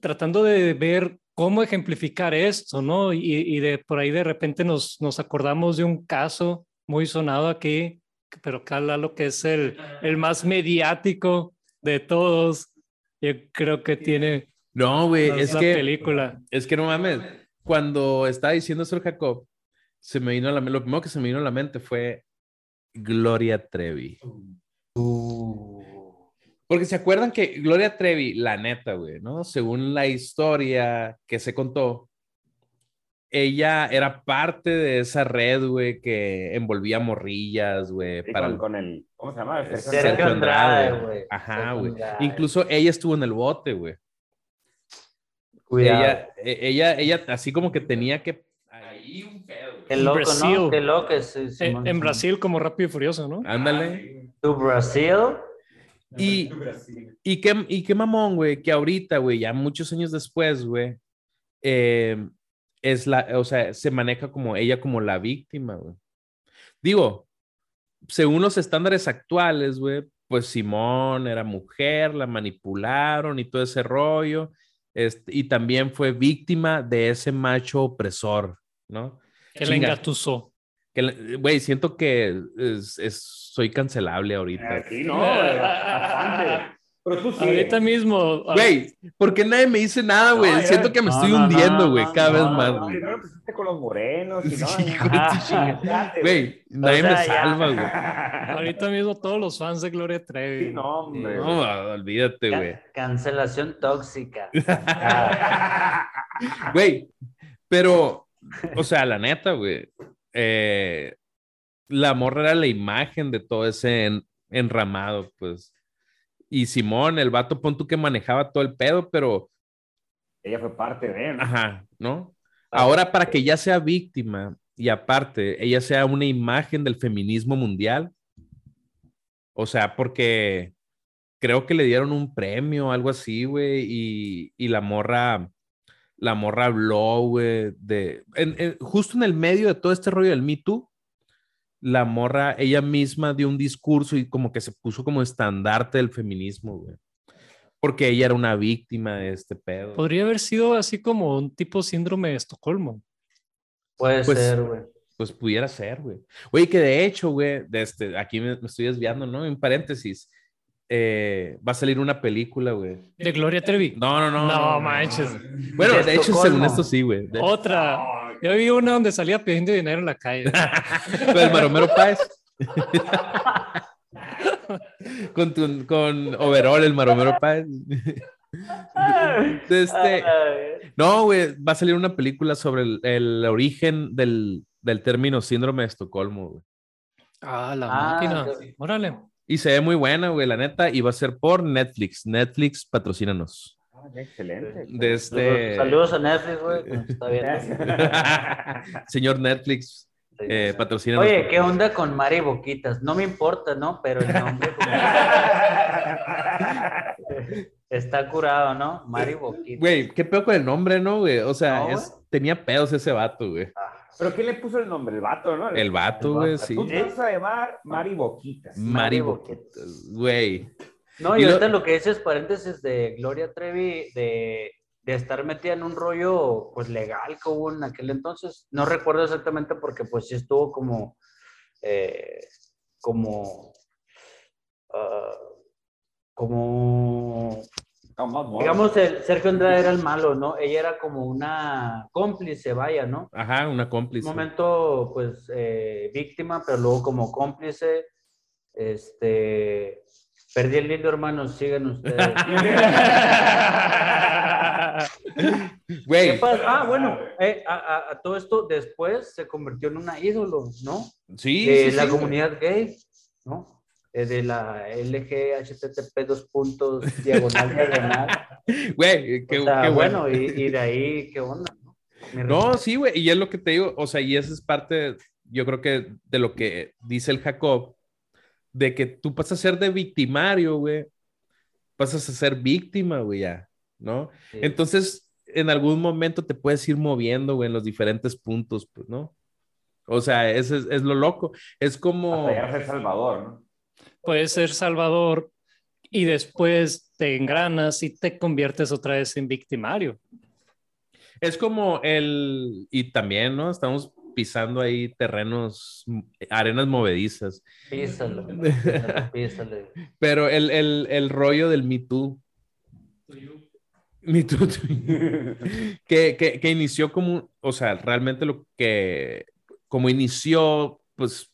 tratando de ver cómo ejemplificar esto, ¿no? Y, y de por ahí de repente nos, nos acordamos de un caso muy sonado aquí, pero cala lo que es el, el más mediático de todos. Yo creo que tiene No, güey, es es la que, película. es que no mames. Cuando estaba diciendo eso el Jacob, se me vino a la lo primero que se me vino a la mente fue Gloria Trevi. Porque se acuerdan que Gloria Trevi, la neta, güey, ¿no? Según la historia que se contó, ella era parte de esa red, güey, que envolvía morrillas, güey, Sí, para con, con el. ¿Cómo se llama? Sergio Sergio Andrade, güey. Ajá, güey. Incluso ella estuvo en el bote, güey. Cuidado. Ella, e- ella, ella, así como que tenía que. Ahí un pedo, güey. Qué loco, Brasil. ¿no? Qué loco es. sí, En, en. Brasil como Rápido y Furioso, ¿no? Ándale. ¿Tu Brasil? Y, y, qué, y qué mamón, güey, que ahorita, güey, ya muchos años después, güey, eh, es la, o sea, se maneja como ella como la víctima, güey. Digo, según los estándares actuales, güey, pues Simón era mujer, la manipularon y todo ese rollo. Este, y también fue víctima de ese macho opresor, ¿no? Que le engatusó. Que, güey, siento que es, es, soy cancelable ahorita. Aquí no, bastante. Pero tú sí. Ahorita mismo. Güey, ¿por qué nadie me dice nada, güey? No, Siento que me no, estoy no, hundiendo, güey, no, cada no, vez no, más, No, güey. primero empezaste con los morenos y Güey, nadie sea, me salva, güey. Ahorita mismo todos los fans de Gloria Trevi. Sí, no, hombre. No, olvídate, güey. cancelación tóxica. Güey, pero, o sea, la neta, güey, eh, la morra era la imagen de todo ese en- enramado, pues. Y Simón, el vato, pon tú que manejaba todo el pedo, pero, Ella fue parte de, ¿no? ajá, ¿no? Ahora, para que ya sea víctima y aparte, ella sea una imagen del feminismo mundial, o sea, porque creo que le dieron un premio, algo así, güey, y, y la morra, la morra habló, güey, de, en- en- justo en el medio de todo este rollo del Me Too, la morra, ella misma dio un discurso y como que se puso como estandarte del feminismo, güey. Porque ella era una víctima de este pedo. Podría haber sido así como un tipo síndrome de Estocolmo. Puede Pues- ser, güey. Pues pudiera ser, güey. Güey, que de hecho, güey, de este, aquí me, me estoy desviando, ¿no? En paréntesis, eh, va a salir una película, güey. De Gloria Trevi. No, no, no. No, manches. Bueno, De de hecho, según esto sí, güey. Otra. Yo vi una donde salía pidiendo dinero en la calle. Con el Maromero Páez. con, tu- con overall, el Maromero Páez. De este, no, güey, va a salir una película sobre el, el origen del, del término síndrome de Estocolmo, güey. Ah, la Ah, máquina. sí. Órale. Y se ve muy buena, güey, la neta, y va a ser por Netflix. Netflix, patrocínanos. Ah, excelente. De este... Saludos a Netflix, güey. que nos Está bien. Señor Netflix, eh, patrocínanos. Oye, ¿qué onda con Mari Boquitas? No me importa, ¿no? Pero el nombre está curado, ¿no? Mari Boquitas. Güey, qué pedo con el nombre, ¿no, güey? O sea, No, es- tenía pedos ese vato, güey. ¿Pero quién le puso el nombre? El vato, ¿no? El vato, güey, sí. Tú te vas a llamar Mari Boquitas. Mari Mari Boquitas, güey. No, Y y lo- ahorita lo que dices, paréntesis de Gloria Trevi, de, de estar metida en un rollo pues legal que hubo en aquel entonces. No recuerdo exactamente porque pues sí estuvo como, eh, como, ah, como, digamos, el Sergio Andrade era el malo, ¿no? Ella era como una cómplice, vaya, ¿no? Ajá, una un cómplice. momento, pues, eh, víctima, pero luego como cómplice, este, perdí el lindo hermano, sigan ustedes. ¿Qué Güey, pasa? Ah, bueno, eh, a, a- a todo esto después se convirtió en una ídolo, ¿no? sí, De sí, la sí, comunidad gay, ¿no? Eh, de la LGHTTP dos puntos diagonal diagonal. Güey, qué, o sea, qué bueno, bueno. y, y de ahí, ¿qué onda? No, No, sí, güey, y es lo que te digo, o sea, y esa es parte, yo creo que de lo que dice el Jacob, de que tú pasas a ser de victimario, güey, pasas a ser víctima, güey, ya, ¿no? Sí. Entonces, en algún momento te puedes ir moviendo, güey, en los diferentes puntos, pues, ¿no? O sea, ese es, es lo loco. Es como... Hasta ser Salvador, ¿no? Puedes ser salvador y después te engranas y te conviertes otra vez en victimario. Es como el... Y también, ¿no? Estamos pisando ahí terrenos, arenas movedizas. Písalo. Pero el, el, el rollo del Me Too. Me Too. que, que, que inició como, o sea, realmente lo que, como inició, pues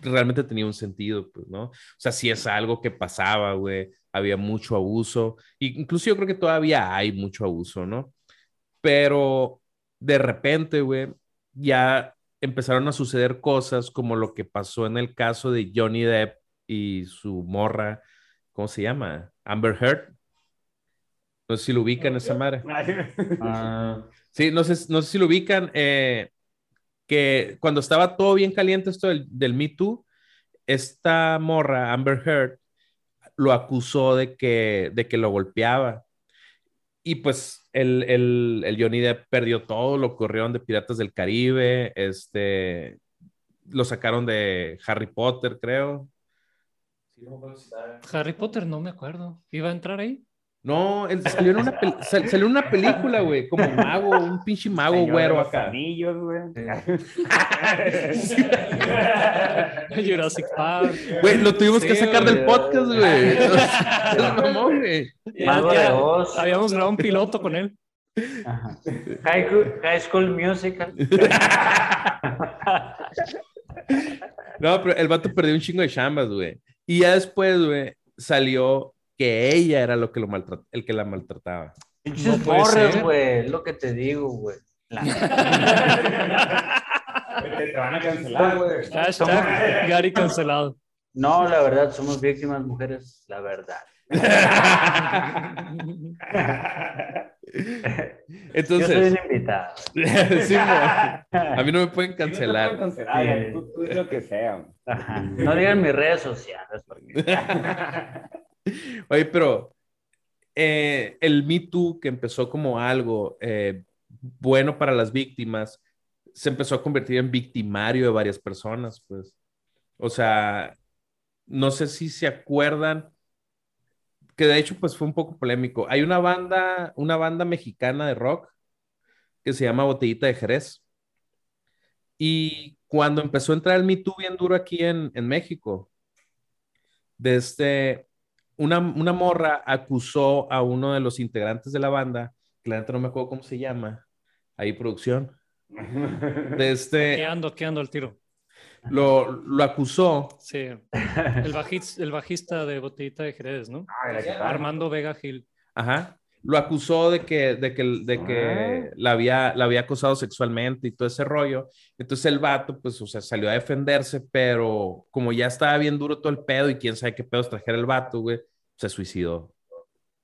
realmente tenía un sentido, pues, ¿no? O sea, sí es algo que pasaba, güey, había mucho abuso, y incluso yo creo que todavía hay mucho abuso, ¿no? Pero de repente, güey, ya empezaron a suceder cosas como lo que pasó en el caso de Johnny Depp y su morra, ¿cómo se llama? Amber Heard. No sé si lo ubican esa madre. Ah, Sí, no sé, no sé si lo ubican, eh, que cuando estaba todo bien caliente esto del, del Me Too, esta morra, Amber Heard, lo acusó de que, de que lo golpeaba. Y pues el, el, el Johnny Depp perdió todo, lo corrieron de Piratas del Caribe, este, lo sacaron de Harry Potter, creo. Harry Potter, no me acuerdo. ¿Iba a entrar ahí? No, él salió en una, pel- sal- salió en una película, güey, como mago, un pinche mago Señor de güero los acá. Anillos, güey. Jurassic Park. Güey, lo tuvimos que sacar del podcast, güey. Mago de Oz. Habíamos grabado un piloto con él. Ajá. High, School- High School Musical. No, pero el vato perdió un chingo de chambas, güey. Y ya después, güey, salió que ella era lo que lo maltrat- el que la maltrataba. Pinches No güey. Es lo que te digo, güey. La- Te, te van a cancelar, güey. Hashtag Gary cancelado. No, la verdad, somos víctimas mujeres, la verdad. Yo soy Entonces, un invitado. sí, a mí no me pueden no cancelar. cancelar, ya, tú, tú di lo que sea. güey. Ajá. No digan mis redes sociales. porque- Oye, pero eh, el Me Too, que empezó como algo eh, bueno para las víctimas, se empezó a convertir en victimario de varias personas, pues. O sea, no sé si se acuerdan, que de hecho, pues fue un poco polémico. Hay una banda, una banda mexicana de rock que se llama Botellita de Jerez. Y cuando empezó a entrar el Me Too bien duro aquí en, en México, desde una, una morra acusó a uno de los integrantes de la banda, que la neta no me acuerdo cómo se llama, ahí producción, de este, ¿Qué ando, qué ando al tiro? lo, lo acusó, Sí. El, bajis- el bajista de Botellita de Jerez, ¿no? Tal. Armando Vega Gil. ajá, lo acusó de que, de que, de que la, había, la había acosado sexualmente y todo ese rollo. Entonces el vato, pues, o sea, salió a defenderse, pero como ya estaba bien duro todo el pedo y quién sabe qué pedos trajera el vato, güey, se suicidó.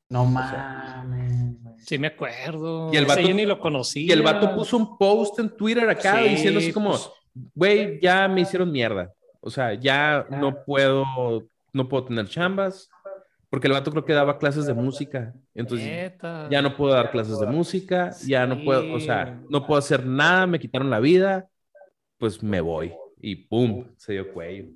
No mames. Sí, me acuerdo. Y el Ese vato- yo ni lo conocía. Y el vato puso un post en Twitter acá Sí, diciendo así como, pues- güey, ya me hicieron mierda. O sea, ya no puedo, no puedo tener chambas. Porque el vato creo que daba clases de música. Entonces, Neta. ya no puedo dar clases de música, ya no puedo, o sea, Sí. no puedo hacer nada, me quitaron la vida, pues me voy. Y pum, se dio cuello.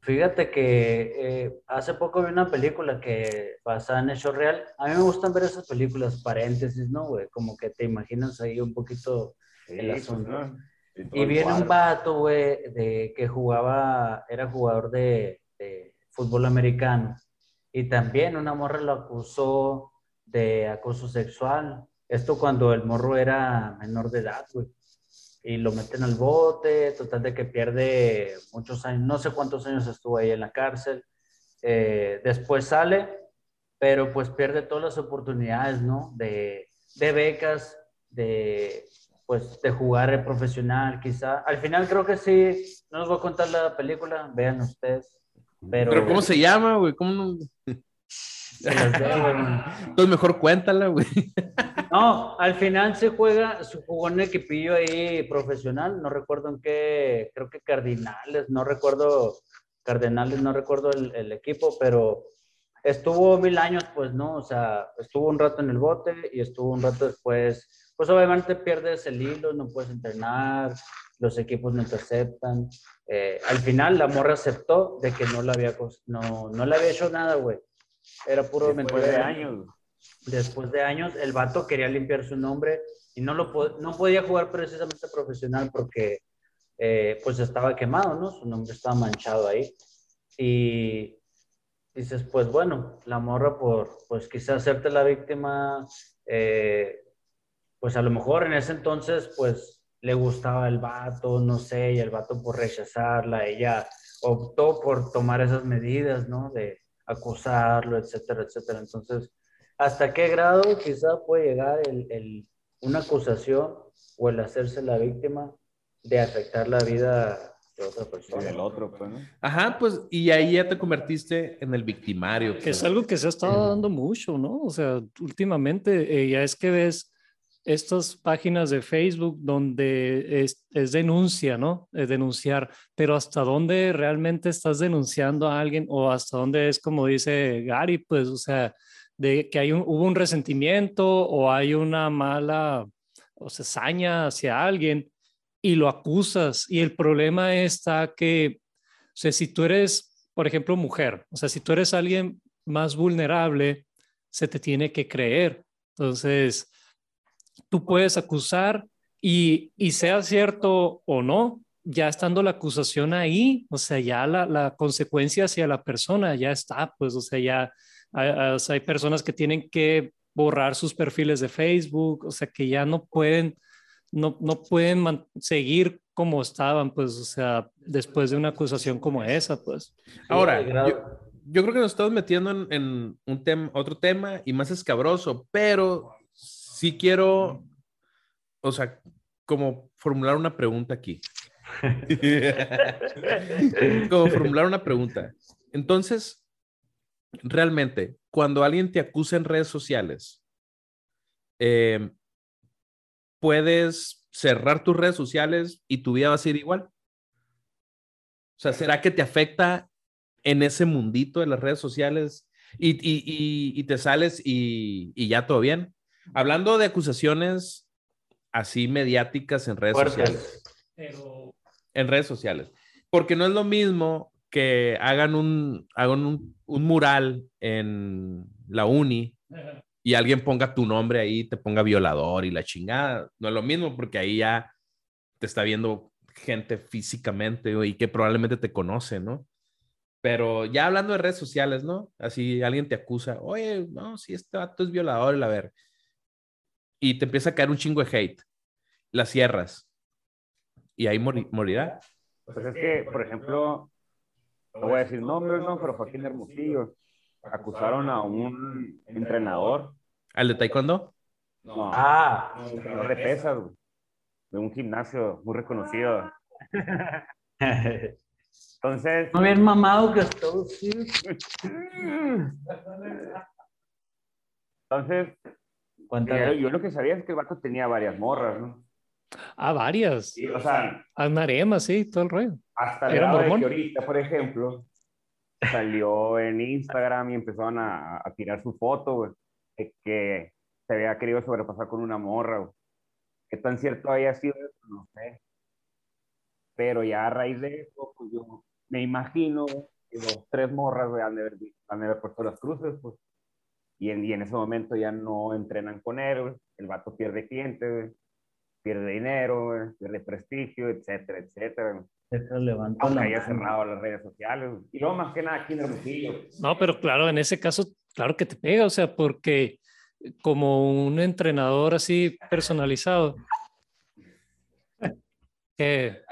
Fíjate que eh, hace poco vi una película que basada en hecho real. A mí me gustan ver esas películas, paréntesis, ¿no, güey? Como que te imaginas ahí un poquito Sí, el pues, asunto. ¿no? Y, Y viene un vato, güey, de que jugaba, era jugador de, de fútbol americano. Y también una morra lo acusó de acoso sexual. Esto cuando el morro era menor de edad, güey. Y lo meten al bote, total de que pierde muchos años, no sé cuántos años estuvo ahí en la cárcel. Eh, después sale, pero pues pierde todas las oportunidades, ¿no? De, de becas, de, pues, de jugar el profesional, quizá. Al final creo que sí, no les voy a contar la película, vean ustedes. Pero, Pero ¿cómo se llama, güey? ¿Cómo no? se las debo, güey. Entonces mejor cuéntala, güey. No, al final se juega, se jugó en un equipillo ahí profesional, no recuerdo en qué, creo que Cardinales, no recuerdo, Cardenales, no recuerdo el, el equipo, pero estuvo mil años, pues, ¿no? O sea, estuvo un rato en el bote y estuvo un rato después, pues obviamente pierdes el hilo, no puedes entrenar, los equipos no te aceptan. Eh, al final la morra aceptó de que no le había, no, no le había hecho nada, güey. Era puro Después de años. Después de años, el vato quería limpiar su nombre y no, lo po- no podía jugar precisamente profesional porque eh, pues estaba quemado, ¿no? Su nombre estaba manchado ahí. Y dices, pues bueno, la morra por, pues quizás hacerte la víctima, eh, pues a lo mejor en ese entonces, pues le gustaba el vato, no sé, y el vato por rechazarla, ella optó por tomar esas medidas, ¿no? De acusarlo, etcétera, etcétera. Entonces, ¿hasta qué grado quizá puede llegar el, el- una acusación o el hacerse la víctima de afectar la vida de otra Y persona? del otro, pues, ¿no? Ajá, pues, y ahí ya te convertiste en el victimario. Que es pues. algo que se ha estado dando mucho, ¿no? O sea, últimamente eh, ya es que ves estas páginas de Facebook donde es, es denuncia, ¿no? Es denunciar, pero hasta dónde realmente estás denunciando a alguien o hasta dónde es como dice Gary, pues, o sea, de que hay un, hubo un resentimiento o hay una mala o sea, saña hacia alguien y lo acusas y el problema está que, o sea, si tú eres por ejemplo, mujer. O sea, si tú eres alguien más vulnerable, se te tiene que creer. Entonces, tú puedes acusar y, y sea cierto o no, ya estando la acusación ahí, o sea, ya la, la consecuencia hacia la persona ya está, pues, o sea, ya hay, hay personas que tienen que borrar sus perfiles de Facebook, o sea, que ya no pueden, no, no pueden seguir como estaban, pues, o sea, después de una acusación como esa, pues. Ahora, yo, yo creo que nos estamos metiendo en, en un tema, otro tema y más escabroso, pero sí quiero, o sea, como formular una pregunta aquí. como formular una pregunta. Entonces, realmente, cuando alguien te acusa en redes sociales, eh, puedes cerrar tus redes sociales y tu vida va a ser igual. O sea, ¿será que te afecta en ese mundito de las redes sociales y, y, y, y te sales y, ya todo bien? Hablando de acusaciones así mediáticas en redes Fuertes. sociales. En redes sociales. Porque no es lo mismo que hagan un, hagan un, un mural en la uni y alguien ponga tu nombre ahí, te ponga violador y la chingada. No es lo mismo porque ahí ya te está viendo gente físicamente y que probablemente te conoce, ¿no? Pero ya hablando de redes sociales, ¿no? Así alguien te acusa, oye, no, si este vato es violador, a ver. Y te empieza a caer un chingo de hate. La cierras. Y ahí mori- morirá. Pues es que, por ejemplo, no voy a decir nombres, no, pero Joaquín Hermosillo acusaron a un entrenador, ¿Al de taekwondo? no, Ah, entrenador de pesas, güey, de un gimnasio muy reconocido. Entonces, no bien mamado que estoy, sí. entonces, Cuéntame. yo, lo que sabía es que el vato tenía varias morras, ¿no? Ah, varias. Y, o sea, Anarema, sí, todo el rollo. hasta el ¿Era grado de mormón? que ahorita, por ejemplo, salió en Instagram y empezaron a, a tirar su foto, güey, de que se había querido sobrepasar con una morra, güey. ¿Qué tan cierto haya sido eso? No sé. Pero ya a raíz de eso, pues yo me imagino que los tres morras güey, han, de haber, han de haber puesto las cruces, pues. Y en, y en ese momento ya no entrenan con él. El vato pierde clientes. Pierde dinero, pierde prestigio, etcétera, etcétera. Aunque la haya mano. cerrado las redes sociales. Y luego, más que nada, aquí en Hermosillo. No, pero claro, en ese caso, claro que te pega, o sea, porque como un entrenador así personalizado. Que,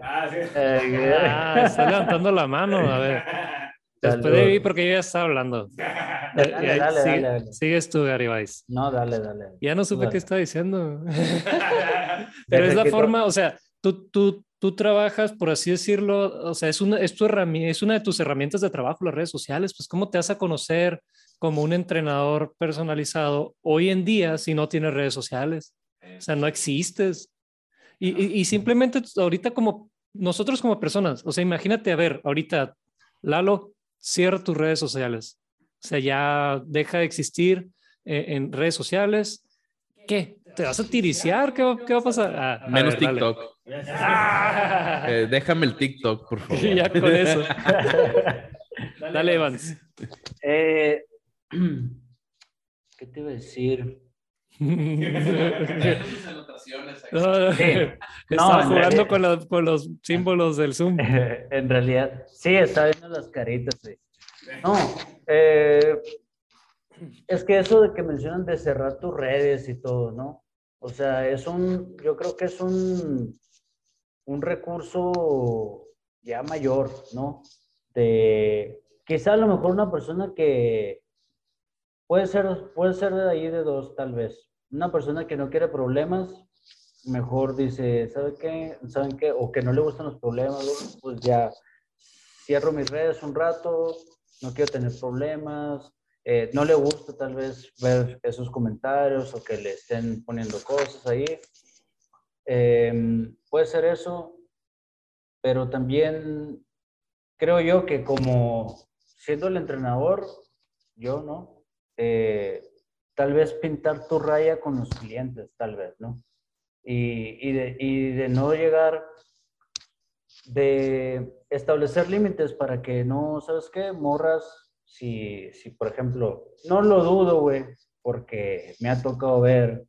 Ah, sí. Eh, ah, está levantando la mano, a ver. Después de mí, porque yo ya estaba hablando. Dale, Eh, eh, dale, sigue- dale, dale. Sigues tú, Garibay. No, dale, dale. Ya no supe Dale. qué estaba diciendo. Pero es la forma, o sea, tú, tú, tú trabajas, por así decirlo, o sea, es una, es, tu es una de tus herramientas de trabajo, las redes sociales, pues cómo te vas a conocer como un entrenador personalizado hoy en día si no tienes redes sociales. O sea, no existes. Y, y, y simplemente ahorita como nosotros como personas, o sea, imagínate, a ver, ahorita, Lalo, cierra tus redes sociales. O sea, ya deja de existir eh, en redes sociales. ¿Qué? ¿Te vas a tiriciar? ¿Qué, va- qué va a pasar? Ah, a Menos ver. TikTok. Eh, déjame el TikTok, por favor. ya con eso. Dale, Evans. Eh, ¿Qué te iba a decir? No, Sí. Estaba jugando realidad- con, los- con los símbolos del Zoom. en realidad, sí, está viendo las caritas. sí. No, eh, es que eso de que mencionan de cerrar tus redes y todo, ¿no? O sea, es un, yo creo que es un, un recurso ya mayor, ¿no? De, quizá a lo mejor una persona que puede ser, puede ser de ahí de dos, tal vez. Una persona que no quiere problemas, mejor dice, ¿sabe qué? ¿Saben qué? O que no le gustan los problemas, pues ya cierro mis redes un rato, no quiero tener problemas, eh, no le gusta tal vez ver esos comentarios o que le estén poniendo cosas ahí. Em, puede ser eso, pero también creo yo que como siendo el entrenador, yo, ¿no? Eh, tal vez pintar tu raya con los clientes, tal vez, ¿no? Y, de, no llegar de establecer límites para que no, ¿sabes qué? Morras, si, por ejemplo, no lo dudo, güey, porque me ha tocado ver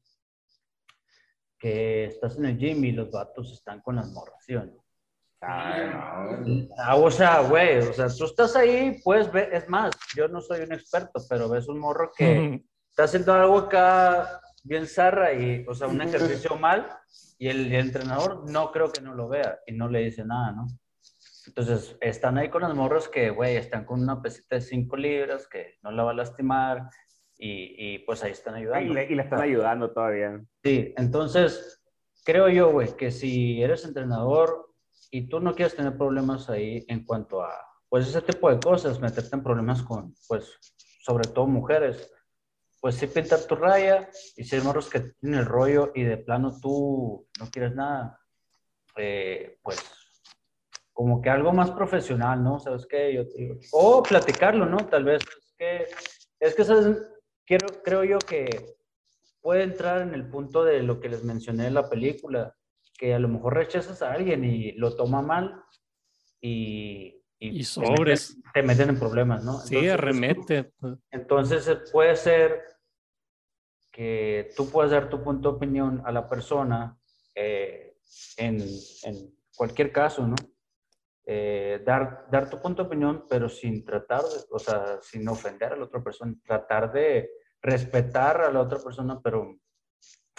que estás en el gym y los vatos están con las morras, ¿sí o no? Ah, o sea, güey, o sea, tú estás ahí, puedes ver, es más, yo no soy un experto, pero ves un morro que está haciendo algo acá bien zarra y, o sea, un ejercicio mal y el, entrenador no creo que no lo vea y no le dice nada, ¿no? Entonces, están ahí con los morros que, güey, están con una pesita de 5 libras que no la va a lastimar y, y pues ahí están ayudando. Y le, y le están ayudando todavía. Sí, entonces, creo yo, güey, que si eres entrenador y tú no quieres tener problemas ahí en cuanto a, pues, ese tipo de cosas, meterte en problemas con, pues, sobre todo mujeres, pues sí pintar tu raya y si hay morros que tienen el rollo y de plano tú no quieres nada, eh, pues como que algo más profesional, ¿no? ¿Sabes qué? Yo o platicarlo, ¿no? Tal vez es que, es que ¿sabes? Quiero, creo yo que puede entrar en el punto de lo que les mencioné en la película, que a lo mejor rechazas a alguien y lo toma mal y, y, sobres. Te meten, en problemas, ¿no? sí, arremete. Entonces puede ser que tú puedes dar tu punto de opinión a la persona eh, en, en, cualquier caso, ¿no? Eh, dar, dar tu punto de opinión, pero sin tratar, de, o sea, sin ofender a la otra persona, tratar de respetar a la otra persona, pero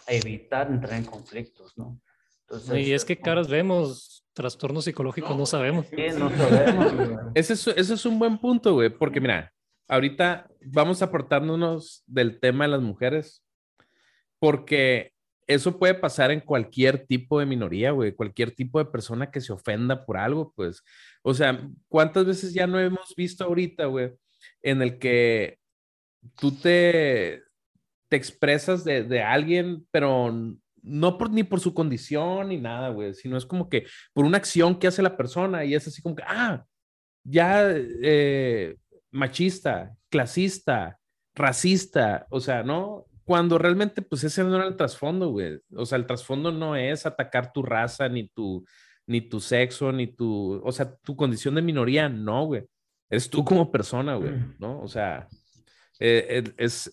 evitar entrar en conflictos, ¿no? Entonces, y es que caras vemos, trastornos psicológicos no, sabemos. Sí, no sabemos. ese, es, ese es un buen punto, güey, porque mira, ahorita vamos aportándonos del tema de las mujeres, porque eso puede pasar en cualquier tipo de minoría, güey, cualquier tipo de persona que se ofenda por algo, pues, o sea, ¿cuántas veces ya no hemos visto ahorita, güey, en el que tú te, te expresas de, de alguien, pero no por, ni por su condición ni nada, güey, sino es como que por una acción que hace la persona y es así como que, ah, ya eh, machista, clasista, racista, o sea, ¿no? Cuando realmente, pues ese no era el trasfondo, güey. O sea, el trasfondo no es atacar tu raza, ni tu, ni tu sexo, ni tu, o sea, tu condición de minoría, no, güey. Eres tú como persona, güey, mm. ¿no? O sea, eh, es,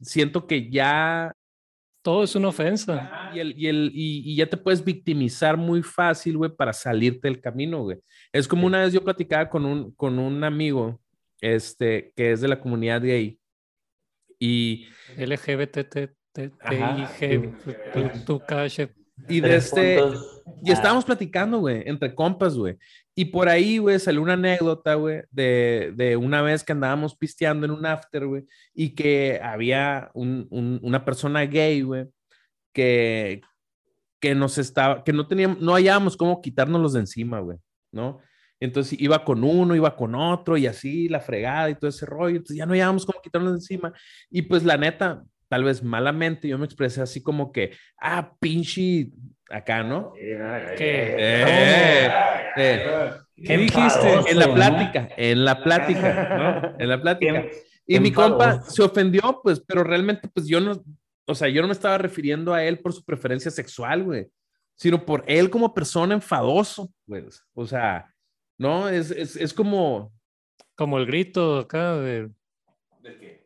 siento que ya... Todo es una ofensa. Y, el, y, el, y, ya te puedes victimizar muy fácil, güey, para salirte del camino, güey. Es como una vez yo platicaba con un, con un amigo, este, que es de la comunidad gay, y LGBT. Y de este, y estábamos platicando, güey, entre compas, güey. Y por ahí, güey, salió una anécdota, güey, de, de, una vez que andábamos pisteando en un after, güey, y que había un, un, una persona gay, güey, que, que nos estaba, que no teníamos, no hallábamos cómo quitárnoslos de encima, güey, ¿no? Entonces iba con uno, iba con otro y así la fregada y todo ese rollo. Entonces ya no llevamos como quitarnos de encima. Y pues la neta, tal vez malamente, yo me expresé así como que, ah, pinche, acá, ¿no? ¿Qué? Eh, eh, ¿Qué dijiste? En la plática, en la plática, ¿no? En la plática. Y mi compa se ofendió, pues, pero realmente, pues yo no, o sea, yo no me estaba refiriendo a él por su preferencia sexual, güey, sino por él como persona enfadoso, pues, o sea, ¿no? Es, es, es como... Como el grito acá de... ¿De qué?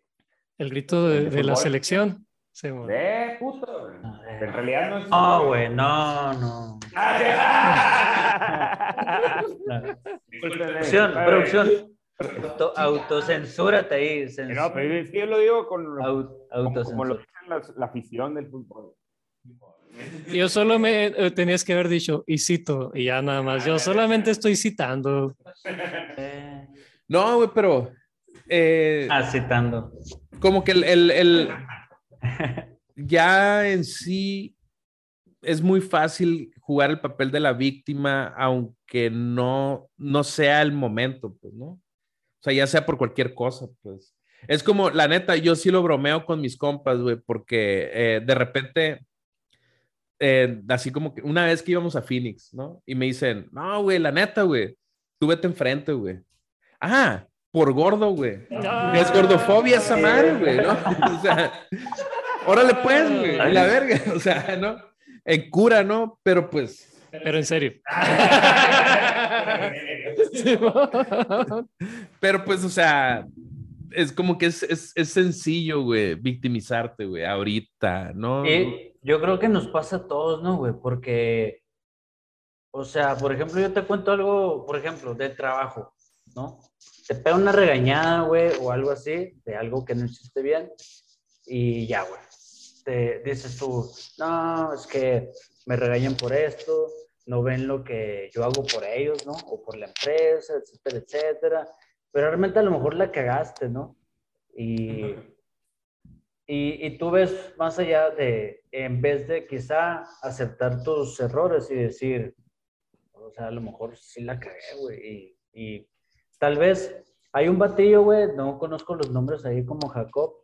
El grito de, de la selección. Sí, De puto. En realidad no es. Oh, güey, no, no. producción, producción. Auto, autocensúrate ahí. No, pero es que yo lo digo con como, como lo la, la afición del fútbol. Yo solo me eh, tenías que haber dicho, y cito, y ya nada más. Yo solamente estoy citando. No, güey, pero. Eh, ah, citando. Como que el, el, el, ya en sí es muy fácil jugar el papel de la víctima, aunque no, no sea el momento, pues, ¿no? O sea, ya sea por cualquier cosa, pues. Es como, la neta, yo sí lo bromeo con mis compas, güey, porque eh, de repente eh, así como que una vez que íbamos a Phoenix, ¿no? Y me dicen, no, güey, la neta, güey, tú vete enfrente, güey. Ah, por gordo, güey. Es gordofobia esa madre, güey, ¿no? o sea, órale pues, güey, la verga, o sea, ¿no? En cura, ¿no? Pero pues, Pero en serio. Pero pues, o sea, es como que es, es, es sencillo, güey, victimizarte, güey, ahorita, ¿no? Y yo creo que nos pasa a todos, ¿no, güey? Porque, o sea, por ejemplo, yo te cuento algo, por ejemplo, de trabajo, ¿no? Te pega una regañada, güey, o algo así, de algo que no hiciste bien, y ya, güey. Te dices tú, no, es que me regañan por esto, no ven lo que yo hago por ellos, ¿no? O por la empresa, etcétera, etcétera. Pero realmente a lo mejor la cagaste, ¿no? Y, y, y, tú ves más allá de, en vez de quizá aceptar tus errores y decir, o sea, a lo mejor sí la cagué, güey. Y, y tal vez hay un batillo, güey, no conozco los nombres ahí como Jacob.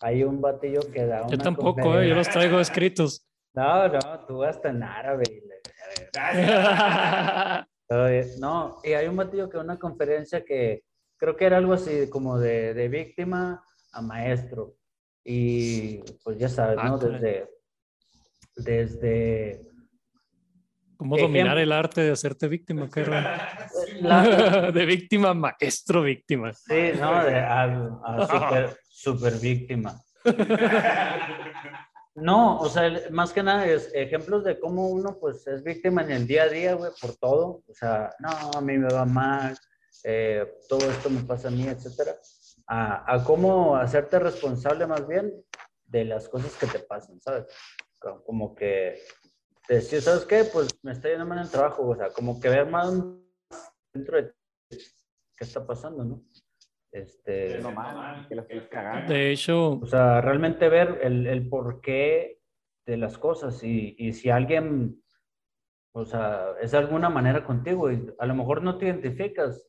Hay un batillo que da una Yo tampoco, eh, yo los traigo escritos. No, no, tú hasta en árabe. no, y hay un batillo que una conferencia que creo que era algo así como de, de víctima a maestro. Y pues ya sabes, ¿no? Desde, desde ¿Cómo dominar el arte de hacerte víctima? La... de víctima, maestro, víctima. Sí, ¿no? De, a, a super, super, víctima. No, o sea, más que nada es ejemplos de cómo uno pues es víctima en el día a día, güey, por todo. O sea, no, a mí me va mal, eh, todo esto me pasa a mí, etcétera. A, a cómo hacerte responsable más bien de las cosas que te pasan, ¿sabes? Como que decir, ¿sabes qué? Pues me está yendo mal en el trabajo, o sea, como que ver más dentro de qué está pasando, ¿no? Este, de hecho, o sea, realmente ver el, el porqué de las cosas y, y, si alguien, o sea, es de alguna manera contigo y a lo mejor no te identificas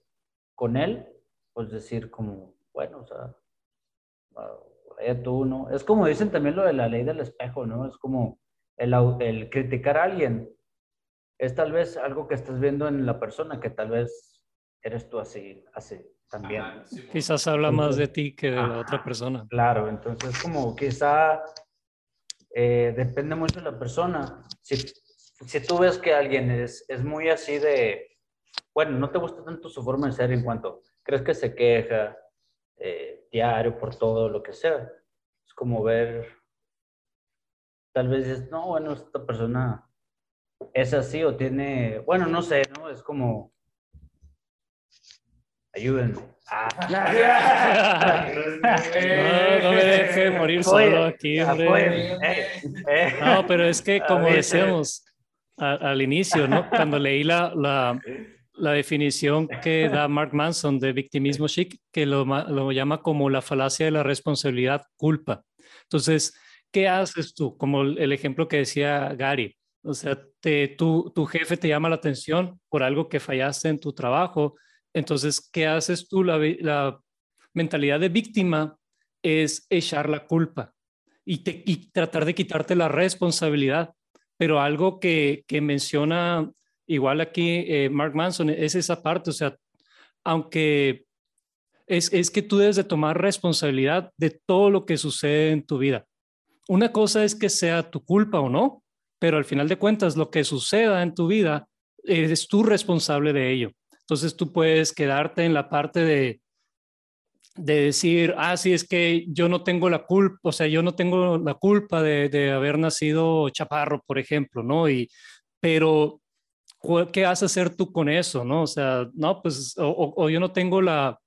con él, pues decir como, bueno, o sea, vaya tú, ¿no? Es como dicen también lo de la ley del espejo, ¿no? Es como el, el criticar a alguien, es tal vez algo que estás viendo en la persona que tal vez eres tú así, así también. Quizás habla más de ti que de la otra persona. Claro, entonces como quizá eh, depende mucho de la persona. Si, si tú ves que alguien es, es muy así de, bueno, no te gusta tanto su forma de ser en cuanto crees que se queja eh, diario por todo lo que sea. Es como ver, tal vez dices, no, bueno, esta persona es así o tiene, bueno, no sé, ¿no? Es como Ayúdenme. Ah. No, no me deje morir solo aquí, hombre. Eh, eh. No, pero es que como decíamos al inicio, ¿no? Cuando leí la, la, la, definición que da Mark Manson de victimismo chic, que lo, lo llama como la falacia de la responsabilidad culpa. Entonces, ¿qué haces tú? Como el ejemplo que decía Gary. O sea, tu, tu jefe te llama la atención por algo que fallaste en tu trabajo entonces, ¿qué haces tú? La, mentalidad de víctima es echar la culpa y, tratar de quitarte la responsabilidad. Pero algo que, menciona igual aquí eh, Mark Manson es esa parte, o sea, aunque es, es que tú debes de tomar responsabilidad de todo lo que sucede en tu vida. Una cosa es que sea tu culpa o no, pero al final de cuentas lo que suceda en tu vida eres tú responsable de ello. Entonces tú puedes quedarte en la parte de, de decir, ah, sí, es que yo no tengo la culpa, o sea, yo no tengo la culpa de, de haber nacido chaparro, por ejemplo, ¿no? Y, pero, ¿qué vas a hacer tú con eso, no? O sea, no, pues, o, o yo no tengo la,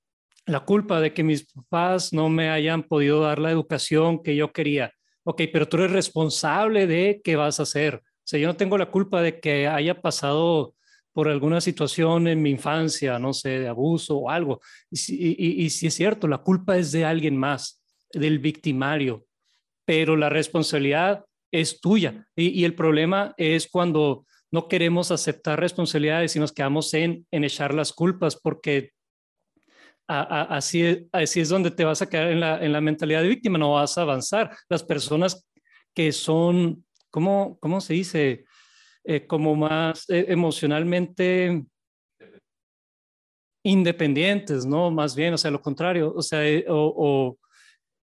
la culpa de que mis papás no me hayan podido dar la educación que yo quería. Ok, pero tú eres responsable de qué vas a hacer. O sea, yo no tengo la culpa de que haya pasado por alguna situación en mi infancia, no sé, de abuso o algo. Y si, es cierto, la culpa es de alguien más, del victimario, pero la responsabilidad es tuya. Y, el problema es cuando no queremos aceptar responsabilidades y nos quedamos en, en echar las culpas, porque así, así es donde te vas a quedar en la, en la mentalidad de víctima, no vas a avanzar. Las personas que son, ¿cómo, cómo se dice? Eh, como más eh, emocionalmente independientes, ¿no? Más bien, o sea, lo contrario, o sea, eh, o,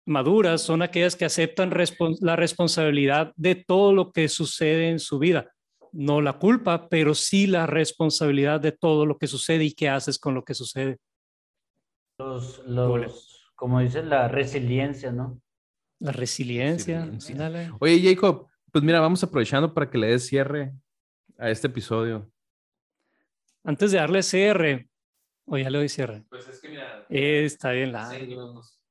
maduras son aquellas que aceptan la responsabilidad de todo lo que sucede en su vida. no la culpa, pero sí la responsabilidad de todo lo que sucede y qué haces con lo que sucede. Los, los como dices, la resiliencia, ¿no? La resiliencia. Resiliencia. dale. Oye, Jacob, pues mira, vamos aprovechando para que le des cierre a este episodio. Antes de darle cierre, o ya le doy cierre. Pues es que mira, Eh, está bien la.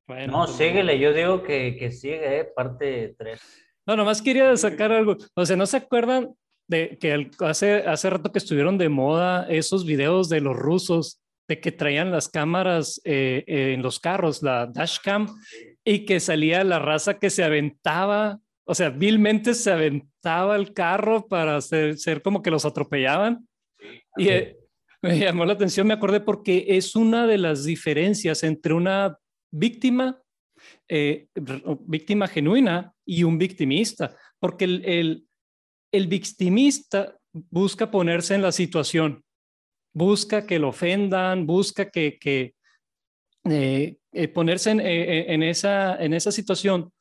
Bueno, No, pues, síguele, yo digo que, que sigue, eh, parte 3. No, nomás quería sacar algo. O sea, ¿no se acuerdan de que el- hace, hace rato que estuvieron de moda esos videos de los rusos de que traían las cámaras eh, eh, en los carros, la dashcam, y que salía la raza que se aventaba, o sea, vilmente se aventaba el carro para ser, ser como que los atropellaban? Y eh, me llamó la atención, me acordé porque es una de las diferencias entre una víctima eh, víctima genuina y un victimista, porque el, el, el victimista busca ponerse en la situación, busca que lo ofendan, busca que, eh, eh, ponerse en, eh, en, esa, situación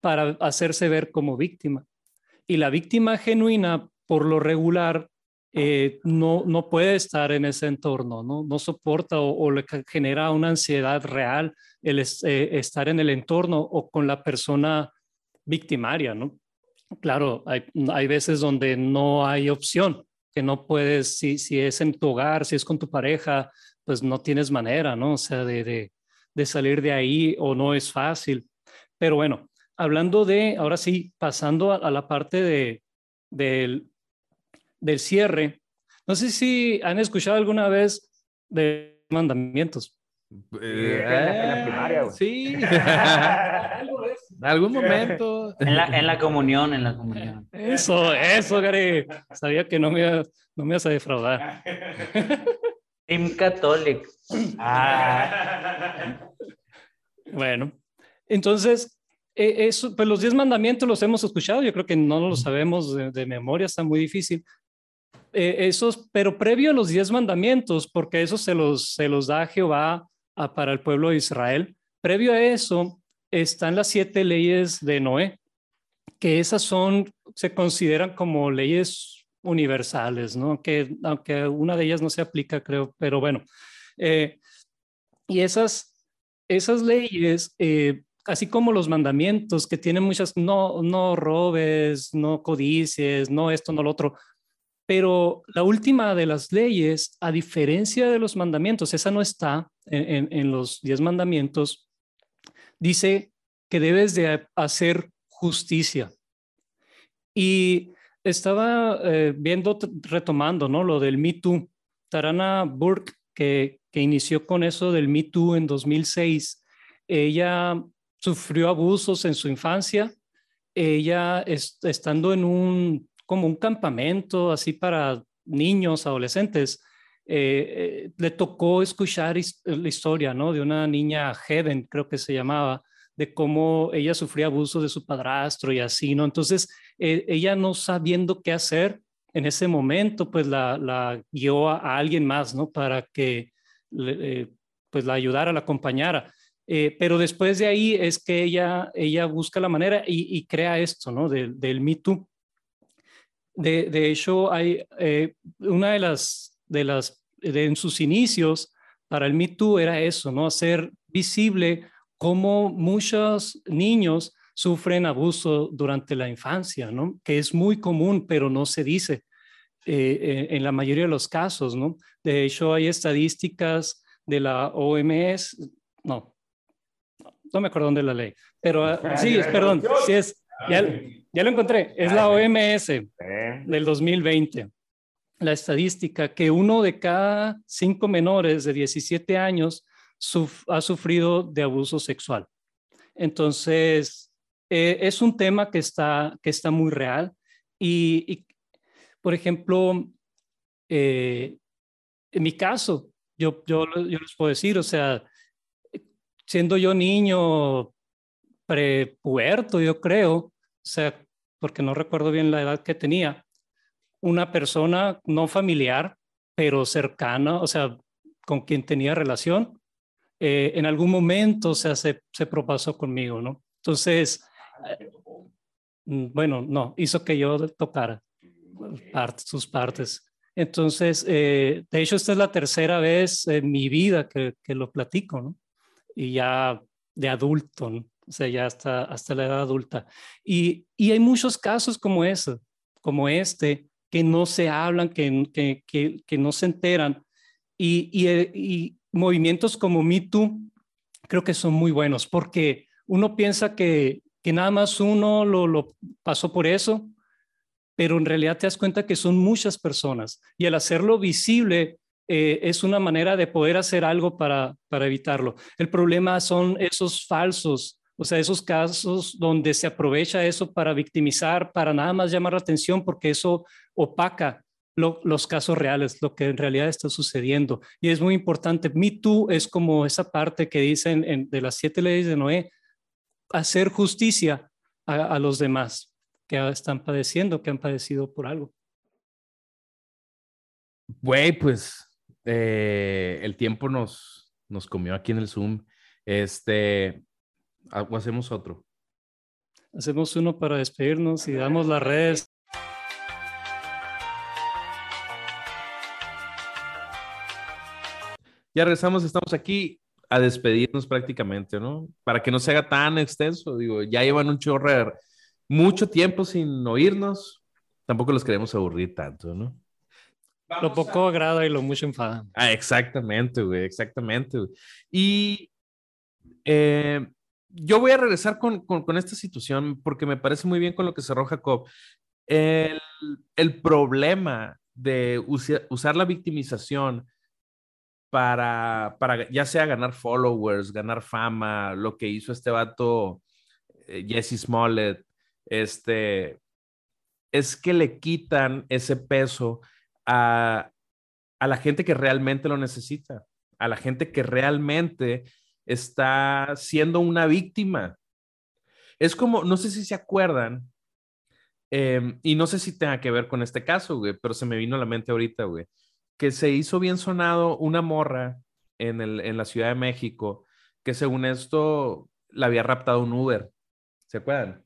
para hacerse ver como víctima. Y la víctima genuina, por lo regular, no, puede estar en ese entorno, no, no soporta o, le genera una ansiedad real el es- estar en el entorno o con la persona victimaria, ¿no? Claro, hay veces donde no hay opción, que no puedes, si, si es en tu hogar, si es con tu pareja, pues no tienes manera, ¿no? O sea, de, de, de salir de ahí o no es fácil. Pero bueno, hablando de, ahora sí, pasando a, a la parte de, del, del cierre, no sé si han escuchado alguna vez de mandamientos. Eh, en la primaria. Sí. En algún momento. En la, en la comunión, en la comunión. Eso, eso, Gary. Sabía que no me, iba- no me ibas a defraudar. Team Catholic. Ah, Bueno, entonces, eh, eso, pues los diez mandamientos los hemos escuchado, yo creo que no los sabemos de, de memoria, está muy difícil. Eh, esos, pero previo a los diez mandamientos, porque eso se los, se los da Jehová a- para el pueblo de Israel, previo a eso están las siete leyes de Noé, que esas son, se consideran como leyes universales, ¿no? Que, aunque una de ellas no se aplica, creo, pero bueno. eh, y esas, esas leyes, eh, así como los mandamientos que tienen muchas, no, no robes, no codicies, no esto, no lo otro, pero la última de las leyes, a diferencia de los mandamientos, esa no está en, en- en los diez mandamientos, dice que debes de hacer justicia. Y estaba eh, viendo, retomando, ¿no? Lo del Me Too. Tarana Burke, que, que inició con eso del Me Too en 2006, ella sufrió abusos en su infancia. Ella, es- estando en un, como un campamento así para niños, adolescentes, eh, eh, le tocó escuchar his- la historia, ¿no? De una niña Heaven, creo que se llamaba, de cómo ella sufría abusos de su padrastro y así, ¿no? Entonces, eh, ella no sabiendo qué hacer en ese momento, pues la, la guió a, alguien más, ¿no? Para que le- eh, pues la ayudara, la acompañara. Eh, pero después de ahí es que ella, ella busca la manera y, crea esto, ¿no? Del, Me Too. De, de hecho, hay eh, una de las, de las, de, en sus inicios para el Me Too era eso, ¿no? Hacer visible cómo muchos niños sufren abuso durante la infancia, ¿no? Que es muy común, pero no se dice eh, eh, en la mayoría de los casos, ¿no? De hecho, hay estadísticas de la OMS, no, no me acuerdo dónde la ley, pero ah, sí, es, perdón, sí es, ya, ya lo encontré, es la OMS del 2020. La estadística que uno de cada cinco menores de 17 años ha sufrido de abuso sexual. Entonces, eh, es un tema que está, que está muy real. Y, y, por ejemplo, eh, en mi caso, yo, yo, yo les puedo decir, o sea, siendo yo niño prepuerto, yo creo, o sea, porque no recuerdo bien la edad que tenía, una persona no familiar, pero cercana, o sea, con quien tenía relación, eh, en algún momento o sea, se, se propasó conmigo, ¿no? Entonces, eh, bueno, no, hizo que yo tocara. sus partes. Entonces, eh, de hecho, esta es la tercera vez en mi vida que, que lo platico, ¿no? Y ya de adulto, ¿no? o sea, ya hasta, hasta la edad adulta. Y, y hay muchos casos como ese, como este, que no se hablan, que, que, que, no se enteran. Y, y, y, movimientos como Me Too creo que son muy buenos porque uno piensa que, que nada más uno lo, lo pasó por eso, pero en realidad te das cuenta que son muchas personas y al hacerlo visible eh, es una manera de poder hacer algo para, para evitarlo. El problema son esos falsos, o sea, esos casos donde se aprovecha eso para victimizar, para nada más llamar la atención porque eso opaca los casos reales, lo que en realidad está sucediendo. Y es muy importante. Me Too es como esa parte que dicen de las siete leyes de Noé, hacer justicia a, a los demás que están padeciendo, que han padecido por algo. Güey, pues eh, el tiempo nos, nos comió aquí en el Zoom. Este, o hacemos otro. Hacemos uno para despedirnos y damos las redes. Ya regresamos, estamos aquí a despedirnos prácticamente, ¿no? Para que no se haga tan extenso, digo, ya llevan un chorro mucho tiempo sin oírnos, tampoco los queremos aburrir tanto, ¿no? lo poco agrada y lo mucho enfada. Ah, exactamente, güey, exactamente. Y eh, yo voy a regresar con, con, esta situación porque me parece muy bien con lo que cerró Jacob. El, el problema de usar la victimización para, para ya sea ganar followers, ganar fama, lo que hizo este vato eh, Jesse Smollett, este, es que le quitan ese peso a, a la gente que realmente lo necesita, a la gente que realmente está siendo una víctima. Es como, no sé si se acuerdan, em, y no sé si tenga que ver con este caso, pero se me vino a la mente ahorita, que se hizo bien sonado una morra en, el, en la Ciudad de México, que según esto la había raptado un Uber. ¿Se acuerdan?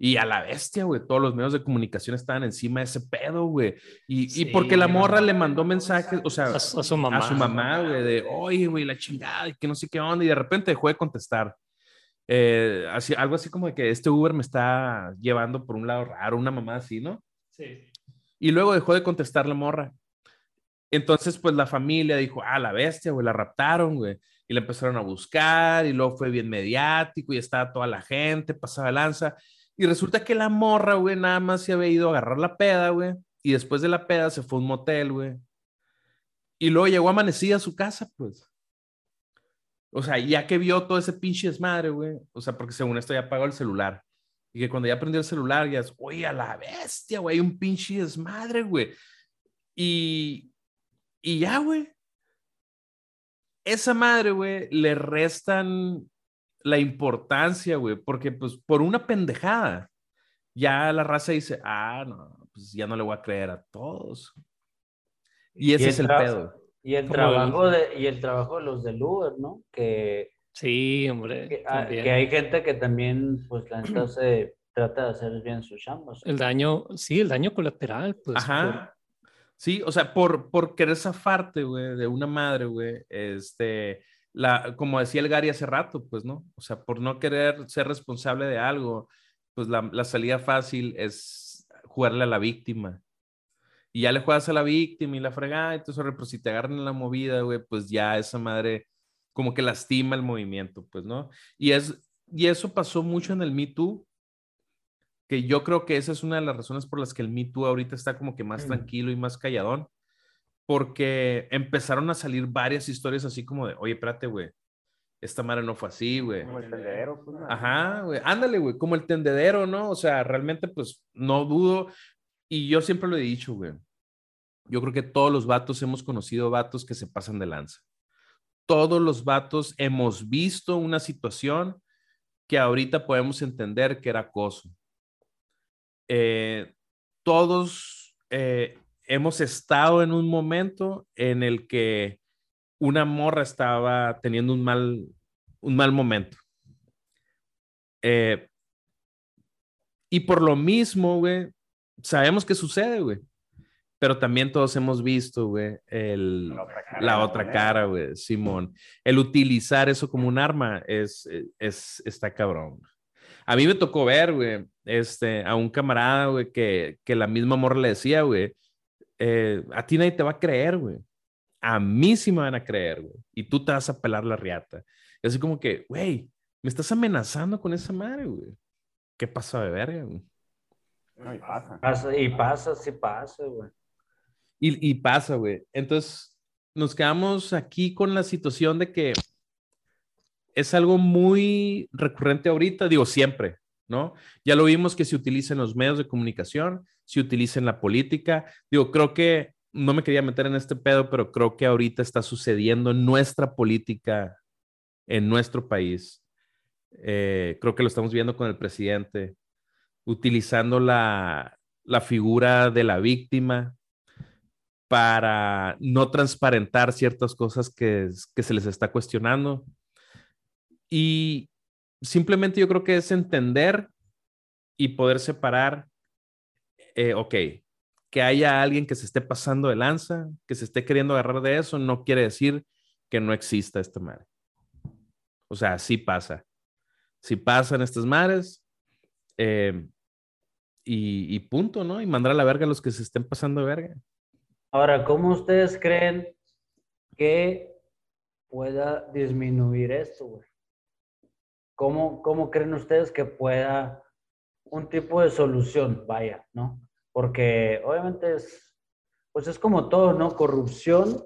Y a la bestia, güey, todos los medios de comunicación estaban encima de ese pedo, güey. Y, y porque la morra le mandó mensajes, o sea, a, su mamá. A su mamá, güey, de, oye, güey, la chingada, y que no sé qué onda. Y de repente dejó de contestar. Eh, así, algo así como de que este Uber me está llevando por un lado raro, una mamá así, ¿no? Sí. Y luego dejó de contestar la morra. Entonces, pues la familia dijo, ah, la bestia, güey, la raptaron, güey. Y la empezaron a buscar, y luego fue bien mediático, y estaba toda la gente, pasaba lanza. Y resulta que la morra, güey, nada más se había ido a agarrar la peda, güey. Y después de la peda se fue a un motel, güey. Y luego llegó amanecida a su casa, pues. O sea, ya que vio todo ese pinche desmadre, güey. O sea, porque según esto ya apagó el celular. Y que cuando ya prendió el celular, ya es, oye, a la bestia, güey, un pinche desmadre, güey. Y, y ya, güey. Esa madre, güey, le restan la importancia, güey, porque pues por una pendejada, ya la raza dice, ah, no, pues ya no le voy a creer a todos. Y ese es el pedo. Y el trabajo de, y el trabajo de los del Uber, ¿no? Que sí, hombre. Que, ah, hay gente que también, pues la neta se trata de hacer bien sus chambas. El daño, sí, el daño colateral, pues. Ajá. Sí, o sea, por, por querer zafarte, güey, de una madre, güey, este, la, como decía el Gary hace rato, pues, ¿no? O sea, por no querer ser responsable de algo, pues la, la salida fácil es jugarle a la víctima. Y ya le juegas a la víctima y la fregada, entonces, pero si te agarran en la movida, güey, pues ya esa madre como que lastima el movimiento, pues, ¿no? Y, es, y eso pasó mucho en el Me Too, que yo creo que esa es una de las razones por las que el Me Too ahorita está como que más mm. tranquilo y más calladón, porque empezaron a salir varias historias así como de, oye, espérate, güey, esta madre no fue así, güey. Como el tendedero, pues. Ajá, güey, ándale, güey, como el tendedero, ¿no? O sea, realmente, pues, no dudo, y yo siempre lo he dicho, güey, yo creo que todos los vatos hemos conocido vatos que se pasan de lanza. Todos los vatos hemos visto una situación que ahorita podemos entender que era acoso. Eh, todos eh, hemos estado en un momento en el que una morra estaba teniendo un mal, un mal momento. Eh, y por lo mismo, güey, sabemos que sucede, güey. Pero también todos hemos visto, güey, el, La otra cara. la otra cara, güey, Simón. El utilizar eso como un arma es, es, está cabrón. A mí me tocó ver, güey, este, a un camarada, güey, que, que la misma morra le decía, güey, eh, a ti nadie te va a creer, güey. A mí sí me van a creer, güey. Y tú te vas a pelar la riata. Y así como que, güey, me estás amenazando con esa madre, güey. ¿Qué pasa de verga, güey? No, y pasa. Pasa- y pasa, sí pasa, güey. Y, y pasa, güey. Entonces, nos quedamos aquí con la situación de que es algo muy recurrente ahorita, digo siempre, ¿no? Ya lo vimos que se utiliza en los medios de comunicación, se utiliza en la política. Digo, creo que, no me quería meter en este pedo, pero creo que ahorita está sucediendo en nuestra política, en nuestro país. Eh, creo que lo estamos viendo con el presidente, utilizando la, la figura de la víctima para no transparentar ciertas cosas que, que se les está cuestionando. Y simplemente yo creo que es entender y poder separar, eh, ok, que haya alguien que se esté pasando de lanza, que se esté queriendo agarrar de eso, no quiere decir que no exista esta madre. O sea, sí pasa. Sí pasan estas madres. eh, y, punto, ¿no? Y mandar a la verga a los que se estén pasando de verga. Ahora, ¿cómo ustedes creen que pueda disminuir esto, güey? ¿Cómo, cómo creen ustedes que pueda un tipo de solución, vaya, ¿no? Porque obviamente es, pues es como todo, ¿no? Corrupción,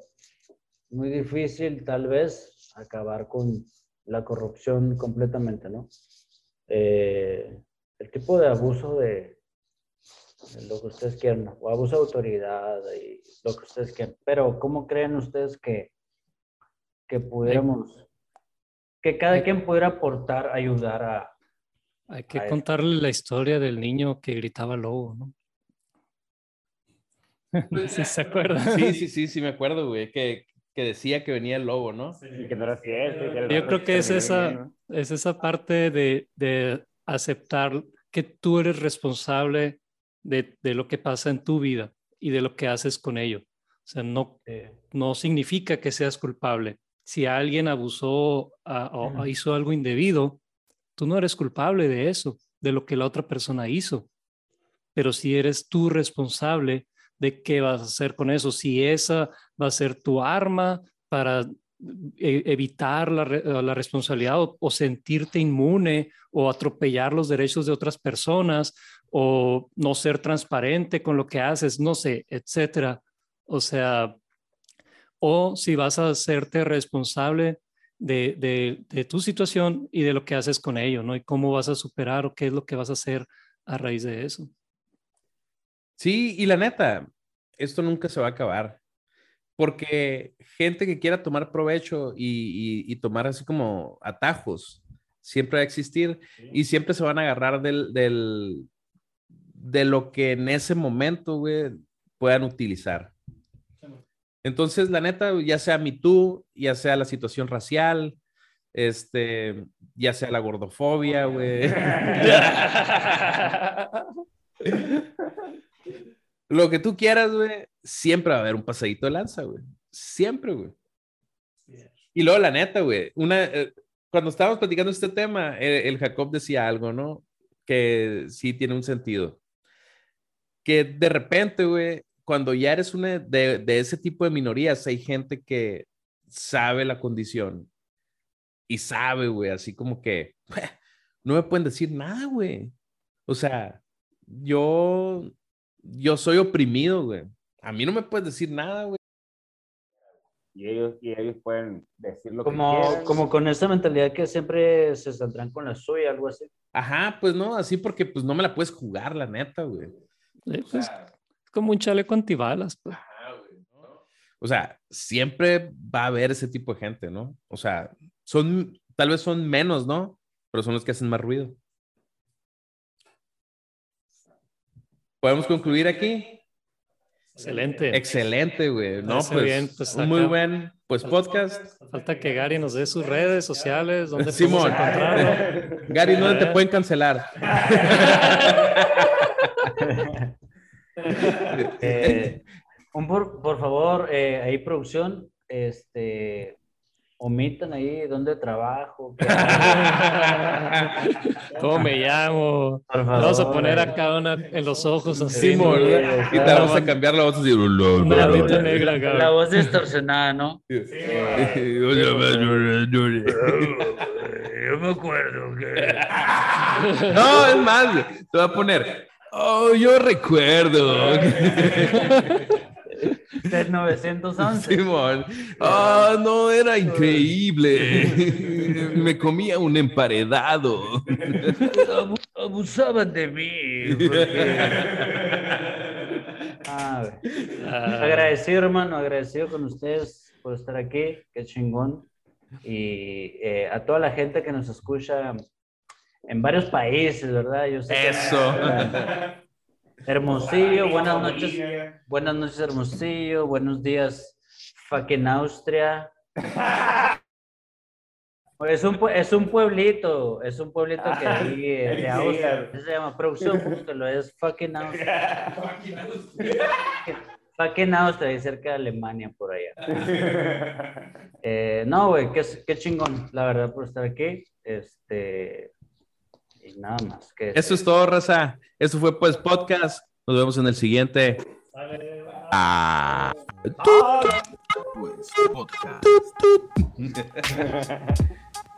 muy difícil tal vez acabar con la corrupción completamente, ¿no? Eh, el tipo de abuso de, de lo que ustedes quieran, o abuso de autoridad y lo que ustedes quieran. Pero, ¿cómo creen ustedes que, que pudiéramos, que cada quien pudiera aportar, ayudar a... Hay que A eso. contarle la historia del niño que gritaba lobo, ¿no? ¿Sí se acuerdan? Sí, sí, sí, sí, me acuerdo, güey, que, que decía que venía el lobo, ¿no? Y que no era cierto. Yo creo que es esa, viviendo. es esa parte de, de aceptar que tú eres responsable de, de lo que pasa en tu vida y de lo que haces con ello. O sea, no, no significa que seas culpable. Si alguien abusó o o hizo algo indebido, tú no eres culpable de eso, de lo que la otra persona hizo. Pero si eres tú responsable de qué vas a hacer con eso, si esa va a ser tu arma para e- evitar la, la responsabilidad o, o sentirte inmune o atropellar los derechos de otras personas o no ser transparente con lo que haces, no sé, etcétera. O sea, o si vas a hacerte responsable de, de, de tu situación y de lo que haces con ello, ¿no? Y cómo vas a superar o qué es lo que vas a hacer a raíz de eso. Sí, y la neta, esto nunca se va a acabar. Porque gente que quiera tomar provecho y, y- y tomar así como atajos, siempre va a existir y siempre se van a agarrar del, del- de lo que en ese momento, güey, puedan utilizar. Entonces, la neta, ya sea Me Too, ya sea la situación racial, este, ya sea la gordofobia, güey. Lo que tú quieras, güey, siempre va a haber un pasadito de lanza, güey. Siempre, güey. Y luego, la neta, güey, una, eh, cuando estábamos platicando este tema, el, el Jacob decía algo, ¿no? Que sí tiene un sentido. Que de repente, güey, cuando ya eres una de, de ese tipo de minorías, hay gente que sabe la condición y sabe, güey, así como que no me pueden decir nada, güey. O sea, yo, yo soy oprimido, güey. A mí no me puedes decir nada, güey. Y ellos, y ellos pueden decir lo que quieran. como con esa mentalidad que siempre se saldrán con la suya, algo así. Ajá, pues no, así porque pues no me la puedes jugar, la neta, güey. Eh, pues, es como un chaleco antibalas. pues. O sea, siempre va a haber ese tipo de gente, ¿no? O sea, son, tal vez son menos, ¿no? Pero son los que hacen más ruido. ¿Podemos concluir aquí? Excelente. Excelente, güey. No, pues, bien, pues, un muy buen, pues, podcast. Falta que Gary nos dé sus redes sociales, donde Simón. Gary, ¿dónde te pueden cancelar? Eh, un por, por favor, eh, ahí producción, este, omitan ahí dónde trabajo. ¿Cómo me llamo? Por Vamos a poner eh. acá una en los ojos así. Simón, sí, y te vamos a cambiar la voz así. Una barrita negra acá. La voz distorsionada, ¿no? Yo me acuerdo que. No, es más, te voy a poner. Oh, yo recuerdo. Usted 911. Simón. Oh, no, era increíble. Me comía un emparedado. Abu- Abusaban de mí. porque- Ah. Ah, agradecido, hermano, agradecido con ustedes por estar aquí. Qué chingón. Y eh, a toda la gente que nos escucha en varios países, ¿verdad? Yo sé que- Eso. Hermosillo, buenas noches. Buenas noches, Hermosillo. Buenos días, fucking Austria. Es un, es un pueblito, es un pueblito que ahí eh, de Austria. Se llama producción, búsquelo, es fucking Austria. Fucking Austria, ahí cerca de Alemania, por allá. Eh, no, güey, qué, qué chingón, la verdad, por estar aquí. Este. Y nada más. Que Eso es todo, raza. Eso fue pues podcast. Nos vemos en el siguiente. Ah. Pues podcast.